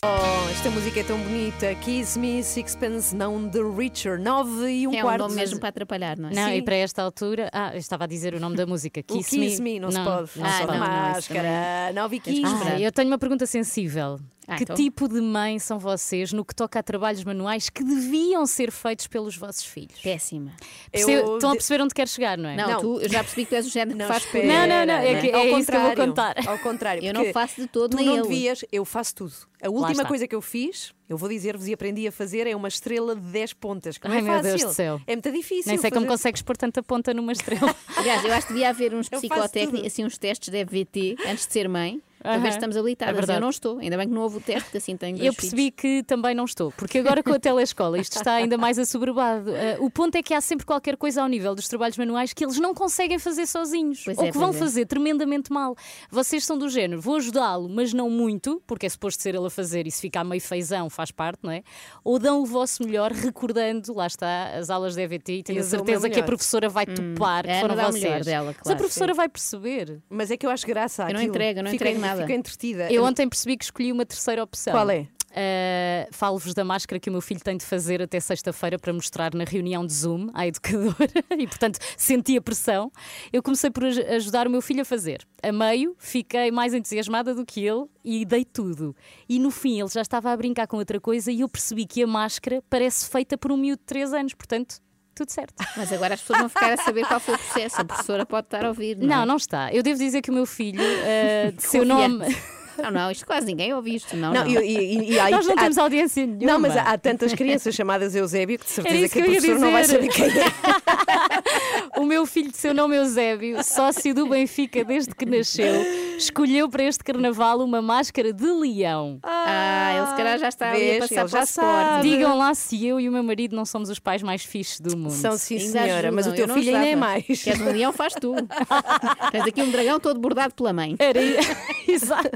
Oh, esta música é tão bonita. Kiss Me, Sixpence, não The Richer. 9 e um é um quarto. nome mesmo para atrapalhar, não é? Não, Sim. e para esta altura. Ah, eu estava a dizer o nome da música. O Kiss, Kiss Me, não, se pode. Não, Ah, se só pode. não, não, isso máscara. 9 e 15. Ah, eu tenho uma pergunta sensível. Ah, que então. tipo de mãe são vocês no que toca a trabalhos manuais que deviam ser feitos pelos vossos filhos? Péssima. Perce- Eu Estão a perceber onde quer chegar, não é? Não, Não. tu, eu já percebi que tu és o género que faz espera. Não, não, não, é que- Ao é isso que eu vou contrário, contar. Ao contrário. Eu não faço de todo, tu nem não ele. devias, eu faço tudo. A última coisa que eu fiz, eu vou dizer-vos e aprendi a fazer, é uma estrela de 10 pontas. Que não Ai, é meu fácil. Deus do céu. É muito difícil. Nem sei como fazer- consegues pôr tanta ponta numa estrela. Aliás, eu acho que devia haver uns psicotécnicos, assim, uns testes de EVT antes de ser mãe. Para ver Aham, se estamos é habilitadas. verdade. eu não estou. Ainda bem que não houve o teste, que assim tenho dois Eu percebi que também não estou, porque agora com a telescola isto está ainda mais assoberbado. Eh, o ponto é que há sempre qualquer coisa ao nível dos trabalhos manuais que eles não conseguem fazer sozinhos Pois ou é, que vão é. fazer tremendamente mal. Vocês são do género, vou ajudá-lo, mas não muito, porque é suposto ser ele a fazer e se ficar meio feizão faz parte, não é? Ou dão o vosso melhor recordando, lá está, as aulas da EVT e tenho a certeza que a professora vai topar que a foram vocês. dela, Mas a claro, professora sim. vai perceber. Mas é que eu acho graça Eu não entrego, não entrego nada. Fico entretida. Eu ontem percebi que escolhi uma terceira opção. Qual é? Uh, Falo-vos da máscara que o meu filho tem de fazer até sexta-feira para mostrar na reunião de Zoom à educadora e, portanto, senti a pressão. Eu comecei por aj- ajudar o meu filho a fazer. A meio, fiquei mais entusiasmada do que ele e dei tudo. E no fim, ele já estava a brincar com outra coisa e eu percebi que a máscara parece feita por um miúdo de 3 anos, portanto. Tudo certo. Mas agora as pessoas vão ficar a saber qual foi o processo. A professora pode estar a ouvir. Não, Não, é? não está. Eu devo dizer que o meu filho, uh, seu nome. Não, não, isto quase ninguém ouve isto. Não, Não, não. e- e- e há- Nós não há- temos audiência nenhuma. Não, mas há, há tantas crianças chamadas Eusébio que de certeza que a que eu ia professora não vai saber quem é. O meu filho de seu nome Eusébio, sócio do Benfica desde que nasceu, escolheu para este carnaval uma máscara de leão. Ah, ele se calhar já está ali a Vês, passar ele para o sabe. Digam lá se eu e o meu marido não somos os pais mais fixes do mundo. São sim, senhora, mas o teu filho ainda é mais. Queres um leão, faz tu. Tens aqui um dragão todo bordado pela mãe. Era exato.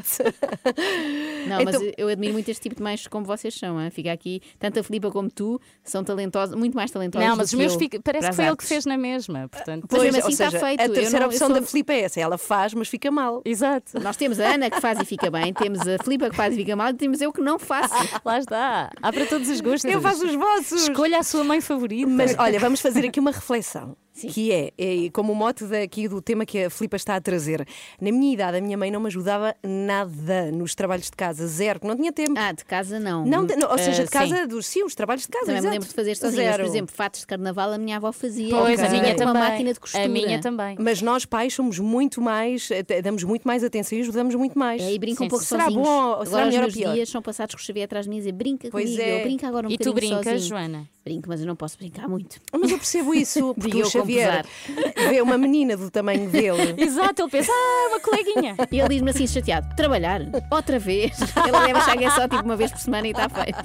Não, mas Então- eu admiro muito este tipo de mães como vocês são. hein? Fica aqui, tanto a Filipa como tu, são talentosos, muito mais talentosos. Não, mas os meus eu fica- parece que foi ele que artes. fez na mesma. Portanto, Pois, Pois, mesmo ou assim está seja, feito. A terceira não- opção sou- da Filipe é essa. Ela faz, mas fica mal. Exato. Nós temos a Ana que faz e fica bem, temos a Filipa que faz e fica mal e temos eu que não faço. Lá está. Há para todos os gostos. Eu faço os vossos. Escolha a sua mãe favorita. Mas olha, vamos fazer aqui uma reflexão. Que é, é, como o mote daqui do tema que a Filipa está a trazer. Na minha idade, a minha mãe não me ajudava nada nos trabalhos de casa, zero, porque não tinha tempo. Ah, de casa não. Não, de- não, ou seja, Ah, de casa, sim. dos, sim, os trabalhos de casa. Também me exato. lembro de fazer sozinhas. Zero. Por exemplo, fatos de carnaval a minha avó fazia. Pois, Ela a minha fazia com uma também. máquina de costura. A minha também. Mas nós, pais, somos muito mais, damos muito mais atenção e ajudamos muito mais. É, e brincam um pouco será sozinhos. bom ou Agora será os melhor ou meus pior? dias são passados com o Xavier atrás de mim e dizer brinca Pois comigo, é. eu brinco agora um E tu bocadinho brincas, sozinho. Joana? Brinco, mas eu não posso brincar muito. Mas eu percebo isso, porque o Xavier vê uma menina do tamanho dele. Exato, ele pensa, ah, uma coleguinha. E ele diz-me assim chateado: trabalhar? Outra vez? Ele deve achar que é só tipo uma vez por semana e está feito.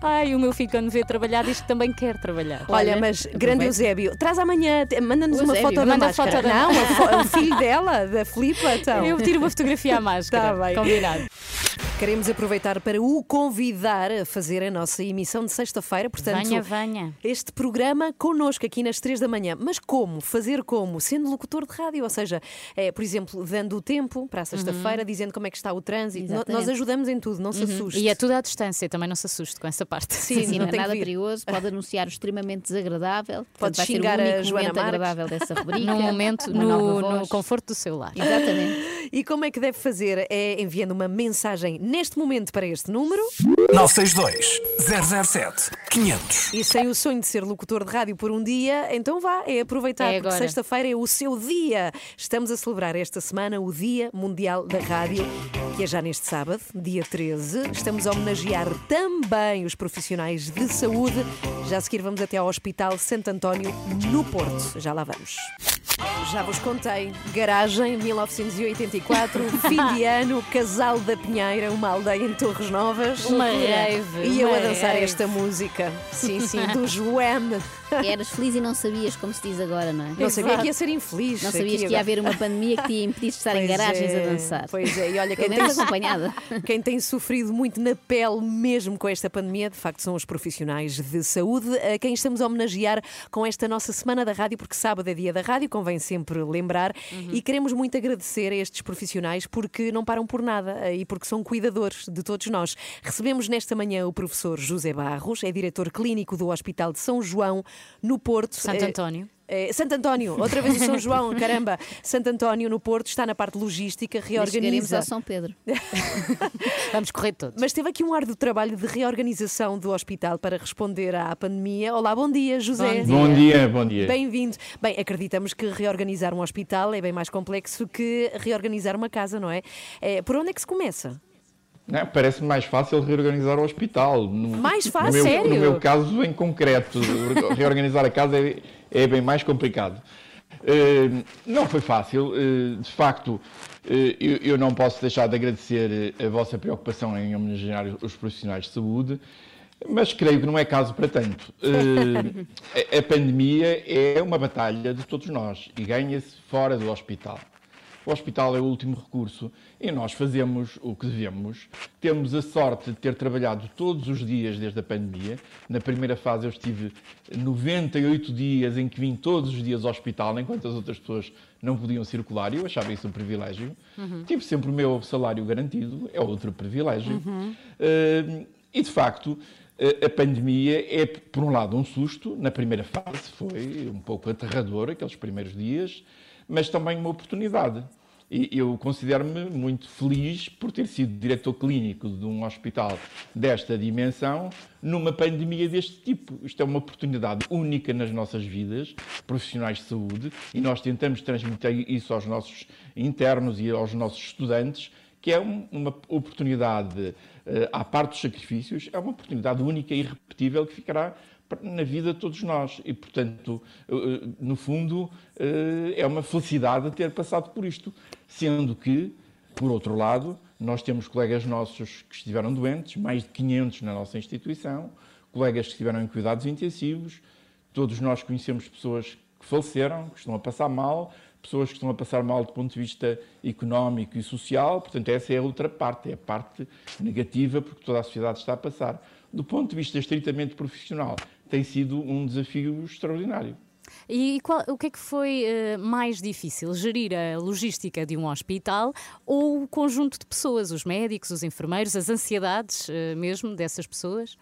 Ai, o meu filho, quando vê trabalhar, diz que também quer trabalhar. Olha, mas grande Eusébio, traz amanhã, manda-nos uma foto da manda máscara. foto da- Não, o filho dela, da Filipa, então. Eu tiro uma fotografia à máscara. Tá bem. Combinado. Queremos aproveitar para o convidar a fazer a nossa emissão de sexta-feira, portanto, Venha, venha. este programa connosco aqui nas três da manhã. Mas como? Fazer como? Sendo locutor de rádio, ou seja, é, por exemplo, dando o tempo para a sexta-feira, dizendo como é que está o trânsito. Exatamente. Nós ajudamos em tudo, não se assuste. E é tudo à distância, também não se assuste com essa parte. Sim, Sim, não não é nada perigoso, pode anunciar o extremamente desagradável. Portanto, Pode vai ser xingar o a Joana Marques. agradável dessa rubrica. Num momento, no, no conforto do seu lar. Exatamente. E como é que deve fazer? É enviando uma mensagem neste momento para este número. 962 007 500. E sem o sonho de ser locutor de rádio por um dia, então vá, é aproveitar, É porque sexta-feira é o seu dia. Estamos a celebrar esta semana o Dia Mundial da Rádio, que é já neste sábado, dia 13. Estamos a homenagear também os profissionais de saúde. Já a seguir vamos até ao Hospital Santo António, no Porto. Já lá vamos. Já vos contei, garagem 1984, fim de ano, Casal da Pinheira, uma aldeia em Torres Novas. Uma rave. E eu a dançar rave. esta música. Sim, sim, do Joem. Eras feliz e não sabias, como se diz agora, não é? Não sabia Exato. que ia ser infeliz. Não sabias que ia agora. haver uma pandemia que te ia impedir de estar em Pois garagens é, a dançar. Pois é, e olha, quem tem, acompanhada. quem tem sofrido muito na pele mesmo com esta pandemia, de facto, são os profissionais de saúde, a quem estamos a homenagear com esta nossa Semana da Rádio, porque sábado é dia da rádio, convém sempre lembrar, Uhum. e queremos muito agradecer a estes profissionais porque não param por nada eh, e porque são cuidadores de todos nós. Recebemos nesta manhã o professor José Barros, é diretor clínico do Hospital de São João, no Porto. Santo Eh, António. é, Santo António, outra vez o São João, caramba. Santo António no Porto está na parte logística, reorganiza. ao São Pedro. Vamos correr todos. Mas teve aqui um árduo trabalho de reorganização do hospital para responder à pandemia. Olá, bom dia, José. Bom dia, bom dia. Bem-vindo. Bem, acreditamos que reorganizar um hospital é bem mais complexo que reorganizar uma casa, não é? É, por onde é que se começa? Não, Parece mais fácil reorganizar o hospital. No, Mais no fácil? meu, Sério? No meu caso, em concreto, reorganizar a casa é, é bem mais complicado. Eh, não foi fácil, eh, de facto, eh, eu, eu não posso deixar de agradecer a vossa preocupação em homenagear os profissionais de saúde, mas creio que não é caso para tanto. A, a pandemia é uma batalha de todos nós e ganha-se fora do hospital. O hospital é o último recurso e nós fazemos o que devemos. Temos a sorte de ter trabalhado todos os dias desde a pandemia. Na primeira fase eu estive 98 dias em que vim todos os dias ao hospital, enquanto as outras pessoas não podiam circular, e eu achava isso um privilégio. Uhum. Tive sempre o meu salário garantido, é outro privilégio. Uhum. Uh, e de facto, a pandemia é, por um lado, um susto. Na primeira fase foi um pouco aterrador, aqueles primeiros dias, mas também uma oportunidade. Eu considero-me muito feliz por ter sido diretor clínico de um hospital desta dimensão numa pandemia deste tipo. Isto é uma oportunidade única nas nossas vidas, profissionais de saúde, e nós tentamos transmitir isso aos nossos internos e aos nossos estudantes, que é uma oportunidade, à parte dos sacrifícios, é uma oportunidade única e irrepetível que ficará na vida de todos nós. E, portanto, no fundo, é uma felicidade ter passado por isto. Sendo que, por outro lado, nós temos colegas nossos que estiveram doentes, mais de 500 na nossa instituição, colegas que estiveram em cuidados intensivos, todos nós conhecemos pessoas que faleceram, que estão a passar mal, pessoas que estão a passar mal do ponto de vista económico e social, portanto, essa é a outra parte, é a parte negativa, porque toda a sociedade está a passar. Do ponto de vista estritamente profissional, tem sido um desafio extraordinário. E qual, o que é que foi uh, mais difícil? Gerir a logística de um hospital ou o conjunto de pessoas, os médicos, os enfermeiros, as ansiedades uh, mesmo dessas pessoas?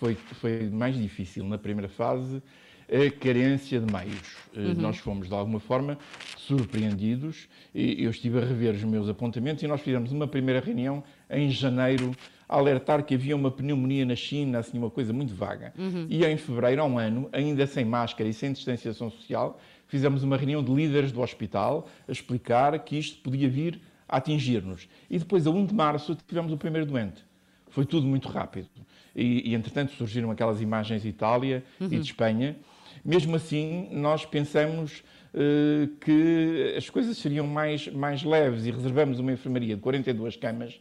Foi, foi mais difícil na primeira fase a carência de meios. Uhum. Nós fomos, de alguma forma, surpreendidos. Eu estive a rever os meus apontamentos e nós fizemos uma primeira reunião em janeiro a alertar que havia uma pneumonia na China, assim, uma coisa muito vaga. Uhum. E em fevereiro, há um ano, ainda sem máscara e sem distanciação social, fizemos uma reunião de líderes do hospital a explicar que isto podia vir a atingir-nos. E depois, a 1 de março, tivemos o primeiro doente. Foi tudo muito rápido. E, e entretanto, surgiram aquelas imagens de Itália uhum. e de Espanha. Mesmo assim, nós pensamos uh, que as coisas seriam mais, mais leves e reservamos uma enfermaria de 42 camas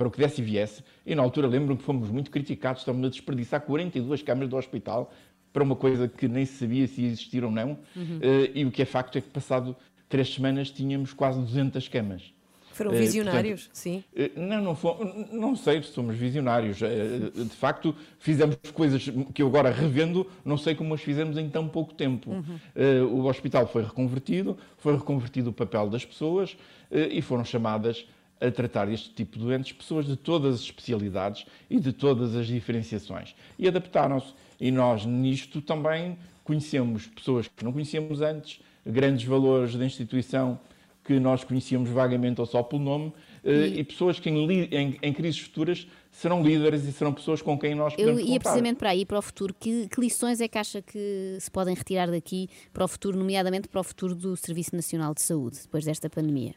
para o que desse e viesse. E na altura lembro-me que fomos muito criticados, estamos a desperdiçar 42 camas do hospital para uma coisa que nem se sabia se existir ou não. Uhum. Uh, e o que é facto é que, passado três semanas, tínhamos quase 200 camas. Foram visionários, uh, portanto, sim. Uh, não, não, fomos, não sei se somos visionários. de facto, fizemos coisas que eu agora revendo, não sei como as fizemos em tão pouco tempo. Uhum. o hospital foi reconvertido, foi reconvertido o papel das pessoas e foram chamadas a tratar este tipo de doentes, pessoas de todas as especialidades e de todas as diferenciações. E adaptaram-se. E nós, nisto, também conhecemos pessoas que não conhecíamos antes, grandes valores da instituição que nós conhecíamos vagamente ou só pelo nome, e, e pessoas que em, em, em, crises futuras serão líderes e serão pessoas com quem nós podemos Eu ia precisamente para aí, para o futuro. Que, que, lições é que acha que se podem retirar daqui para o futuro, nomeadamente para o futuro do Serviço Nacional de Saúde, depois desta pandemia?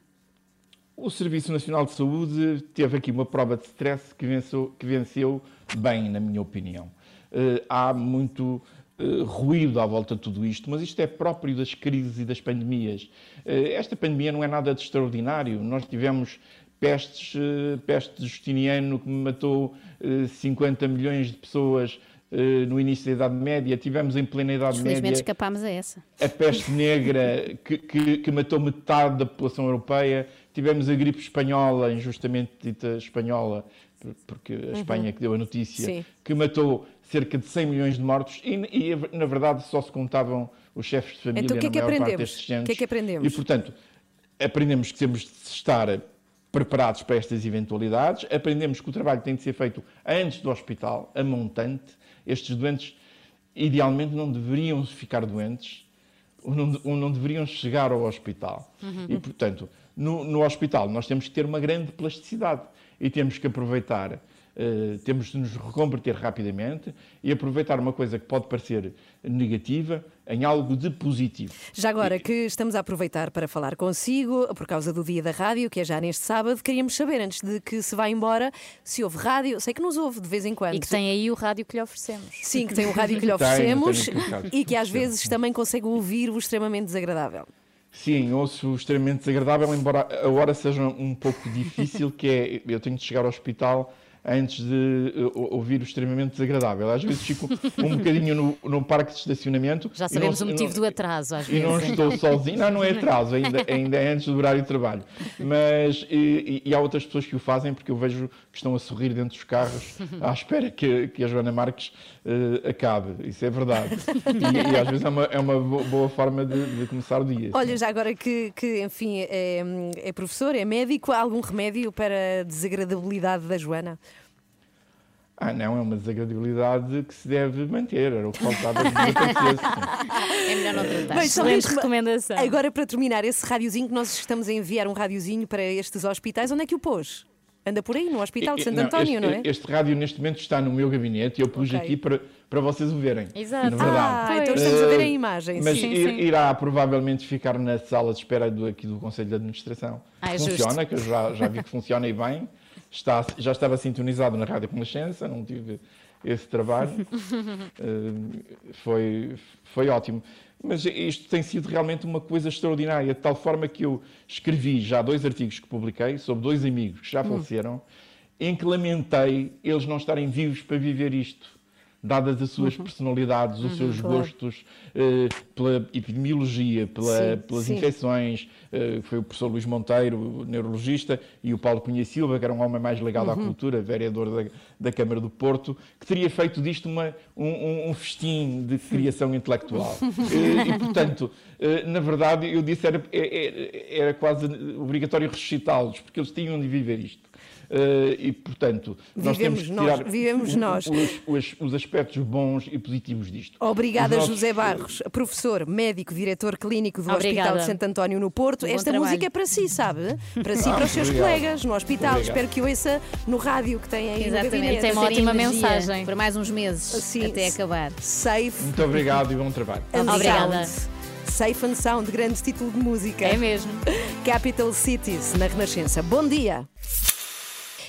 O Serviço Nacional de Saúde teve aqui uma prova de stress que venceu, que venceu bem, na minha opinião. Uh, há muito uh, ruído à volta de tudo isto, mas isto é próprio das crises e das pandemias. Uh, esta pandemia não é nada de extraordinário. Nós tivemos pestes, peste Justiniano que matou 50 milhões de pessoas no início da Idade Média, tivemos em plena Idade Média. escapámos a essa. A peste negra que, que, que, matou metade da população europeia, tivemos a gripe espanhola, injustamente dita espanhola, porque a Espanha uhum. que deu a notícia, Sim. que matou cerca de 100 milhões de mortos e, e, na verdade só se contavam os chefes de família então, que é que na maior parte destes anos. O que é que aprendemos? E, portanto, aprendemos que temos de estar preparados para estas eventualidades, aprendemos que o trabalho tem de ser feito antes do hospital, a montante. Estes doentes, idealmente, não deveriam ficar doentes, ou não, ou não deveriam chegar ao hospital. Uhum. E, portanto, no, no, hospital nós temos que ter uma grande plasticidade e temos que aproveitar eh, temos de nos reconverter rapidamente e aproveitar uma coisa que pode parecer negativa em algo de positivo. Já agora que estamos a aproveitar para falar consigo, por causa do dia da rádio, que é já neste sábado, queríamos saber, antes de que se vá embora, se houve rádio. Sei que nos ouve de vez em quando. E que tem aí o rádio que lhe oferecemos. Sim, que tem o rádio que lhe oferecemos rádio e que às vezes também consegue ouvir o extremamente desagradável. Sim, ouço extremamente desagradável, embora a hora seja um pouco difícil, que é eu tenho de chegar ao hospital antes de uh, ouvir o extremamente desagradável. Às vezes fico um bocadinho no, no parque de estacionamento. Já e não- sabemos o e não- motivo do atraso, às E vezes. não estou sozinho, não, não é atraso, ainda, ainda é antes do horário de trabalho. Mas, e, e- e há outras pessoas que o fazem porque eu vejo que estão a sorrir dentro dos carros à espera que, que a Joana Marques eh, acabe. Isso é verdade. E, e às vezes é uma, é uma bo- boa forma de, de começar o dia. Olha, já agora que, que enfim, é, é professor, é médico, há algum remédio para a desagradabilidade da Joana? Ah, não, é uma desagradabilidade que se deve manter. Era o que faltava que acontecesse. É melhor não tratar. Bem, só Excelente recomendação. Agora, para terminar, esse rádiozinho que nós estamos a enviar, um rádiozinho para estes hospitais, onde é que o pôs? Anda por aí, no Hospital de Santo não, António, este, não é? Este rádio neste momento está no meu gabinete e eu pus Ok. aqui para, para vocês o verem. Exato. Na verdade. Ah, então estamos a ver a Eh, imagem. Mas sim. ir- irá provavelmente ficar na sala de espera do, aqui do Conselho de Administração. Ah, é funciona, justo. que eu já, já vi que funciona e bem. Está, já estava sintonizado na Rádio Renascença, não tive esse trabalho. Eh, foi, foi ótimo. Mas isto tem sido realmente uma coisa extraordinária, de tal forma que eu escrevi já dois artigos que publiquei sobre dois amigos que já Hum. faleceram, em que lamentei eles não estarem vivos para viver isto, dadas as suas personalidades, os seus Uhum. claro. gostos eh, pela epidemiologia, pela- Sim, pelas sim. infecções. eh, foi o professor Luís Monteiro, neurologista, e o Paulo Cunha Silva, que era um homem mais ligado à Uhum. cultura, vereador da, da Câmara do Porto, que teria feito disto uma, um, um- festim de criação intelectual. Eh, e, portanto, eh, na verdade, eu disse era, era, era quase obrigatório ressuscitá-los, porque eles tinham de viver isto. Eh, e, portanto, nós Vivemos temos que nós, tirar vivemos o- nós. Os, os- os aspectos bons e positivos disto. Obrigada, Os nossos- José Barros, professor, médico, diretor clínico do Obrigada. Hospital de Santo António no Porto. Bom Esta trabalho. música é para si, sabe? Para si e Ah, para os seus obrigado. colegas no hospital. Obrigado. Espero que ouça no rádio que tem aí Exatamente. Tem uma ótima mensagem. Para mais uns meses, Sim. até acabar. Safe Muito obrigado e bom trabalho. and Obrigada. Safe and Sound, grande título de música. É mesmo. Capital Cities, na Renascença. Bom dia.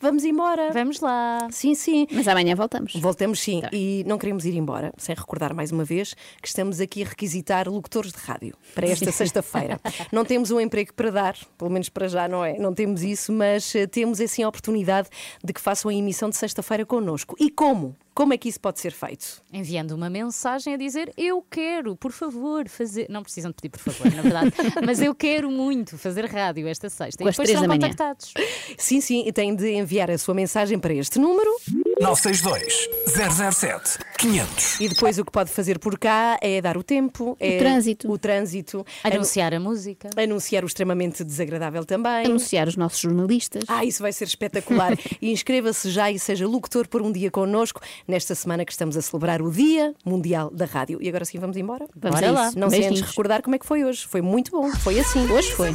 Vamos embora. Vamos lá. Sim, sim. Mas amanhã voltamos. Voltamos sim, e não queremos ir embora sem recordar mais uma vez que estamos aqui a requisitar locutores de rádio para esta sexta-feira. Não temos um emprego para dar, pelo menos para já não é, não temos isso, mas eh, temos assim a oportunidade de que façam a emissão de sexta-feira connosco. E como? Como é que isso pode ser feito? Enviando uma mensagem a dizer eu quero, por favor, fazer. Não precisam de pedir por favor, na verdade, mas eu quero muito fazer rádio esta sexta. Com e depois serão contactados. Sim, sim, e tem de enviar a sua mensagem para este número 962 007 500. e depois o que pode fazer por cá é dar o tempo, é trânsito. o trânsito, Anunciar a música. anunciar o extremamente desagradável também. Anunciar os nossos jornalistas. Ah, isso vai ser espetacular. e inscreva-se já e seja locutor por um dia connosco nesta semana que estamos a celebrar o Dia Mundial da Rádio. E agora sim vamos embora? Vamos lá. Não sei antes recordar como é que foi hoje. Foi muito bom. Foi assim. Hoje foi.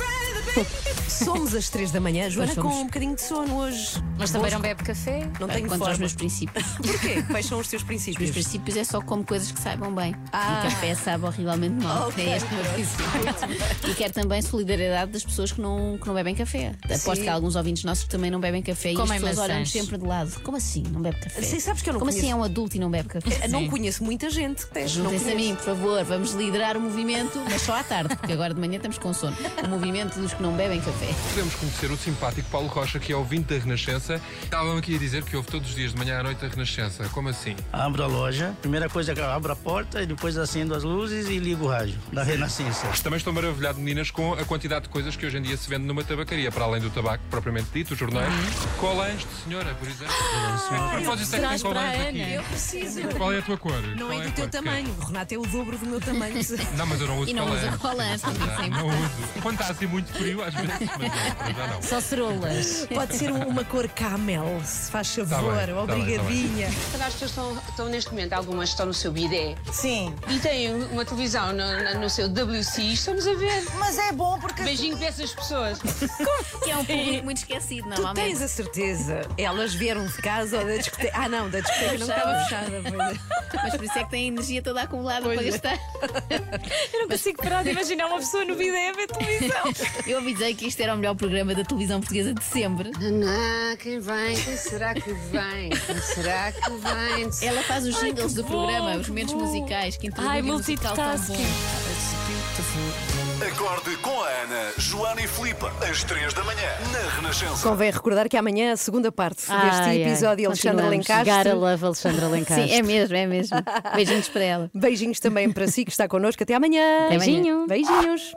Somos às três da manhã, Joana, somos. com um bocadinho de sono hoje. Mas também não bebe café. Não tenho Contra os forma. meus princípios. Porquê? Quais são os teus Os meus princípios? princípios é só como coisas que saibam bem. Ah. E café sabe horrivelmente mal. Ok, É este o meu princípio. E quero também solidariedade das pessoas que não, que não bebem café. Aposto Sim. que há alguns ouvintes nossos que também não bebem café Comem e as pessoas maçãs. olham sempre de lado. Como assim não bebe café? Sim, sabes que eu não Como conheço. assim é um adulto e não bebe café? Não conheço muita gente que tem. Não Juntem-se a mim, por favor, vamos liderar o movimento, mas só à tarde, porque agora de manhã estamos com sono. O movimento dos que não bebem café. Podemos conhecer o simpático Paulo Rocha, que é ouvinte da Renascença. Estavam aqui a dizer que ouve todos os dias de manhã à noite a Renascença. Como assim? Abro a loja, primeira coisa que abro a porta e depois acendo as luzes e ligo o rádio da Renascença. Também estou maravilhado, meninas, com a quantidade de coisas que hoje em dia se vende numa tabacaria, para além do tabaco propriamente dito, os jornais. Colãs de senhora, por exemplo. A propósito, é que tem colãs aqui. Eu preciso. Qual é a tua cor? Não Qual é a do teu cor? tamanho. O Renato é o dobro do meu tamanho. Não, mas eu não uso E não colãs. usa colãs, Não, não uso. Quando está assim muito frio, frio às vezes, mas não, para já não. Só cerolas. Pode ser um- uma cor camel, se faz Tá favor, bem, tá bem, tá bem. obrigadinha. As pessoas estão, estão neste momento, algumas estão no seu bidé. Sim. E têm uma televisão no, no- no seu WC e estamos a ver. Mas é bom porque. Beijinho para essas pessoas. Que é um público muito esquecido, Tu normalmente. tens a certeza? Elas vieram de casa ou da discoteca? Ah, não, da discoteca não estava fechada. pois é. Mas por isso é que tem a energia toda acumulada Pois para é. gastar. Eu não consigo parar de imaginar uma pessoa no vídeo a ver televisão. Eu avisei que isto era o melhor programa da televisão portuguesa de sempre. Naná, quem vem? Quem será que vem? Quem será que vem? Ela faz os que do bom, programa, os momentos bom. musicais que Ai, musical tão bom. Acorde com a Ana, Joana e Filipe, às 3 da manhã, na Renascença. Convém recordar que amanhã a segunda parte deste Ai, episódio, Alexandre Continuamos. Alencastre. Gotta love Alexandra Alencastre. Sim, é mesmo, é mesmo. Beijinhos para ela. Beijinhos também para si que está connosco. Até amanhã. Até amanhã. Beijinho. Beijinhos.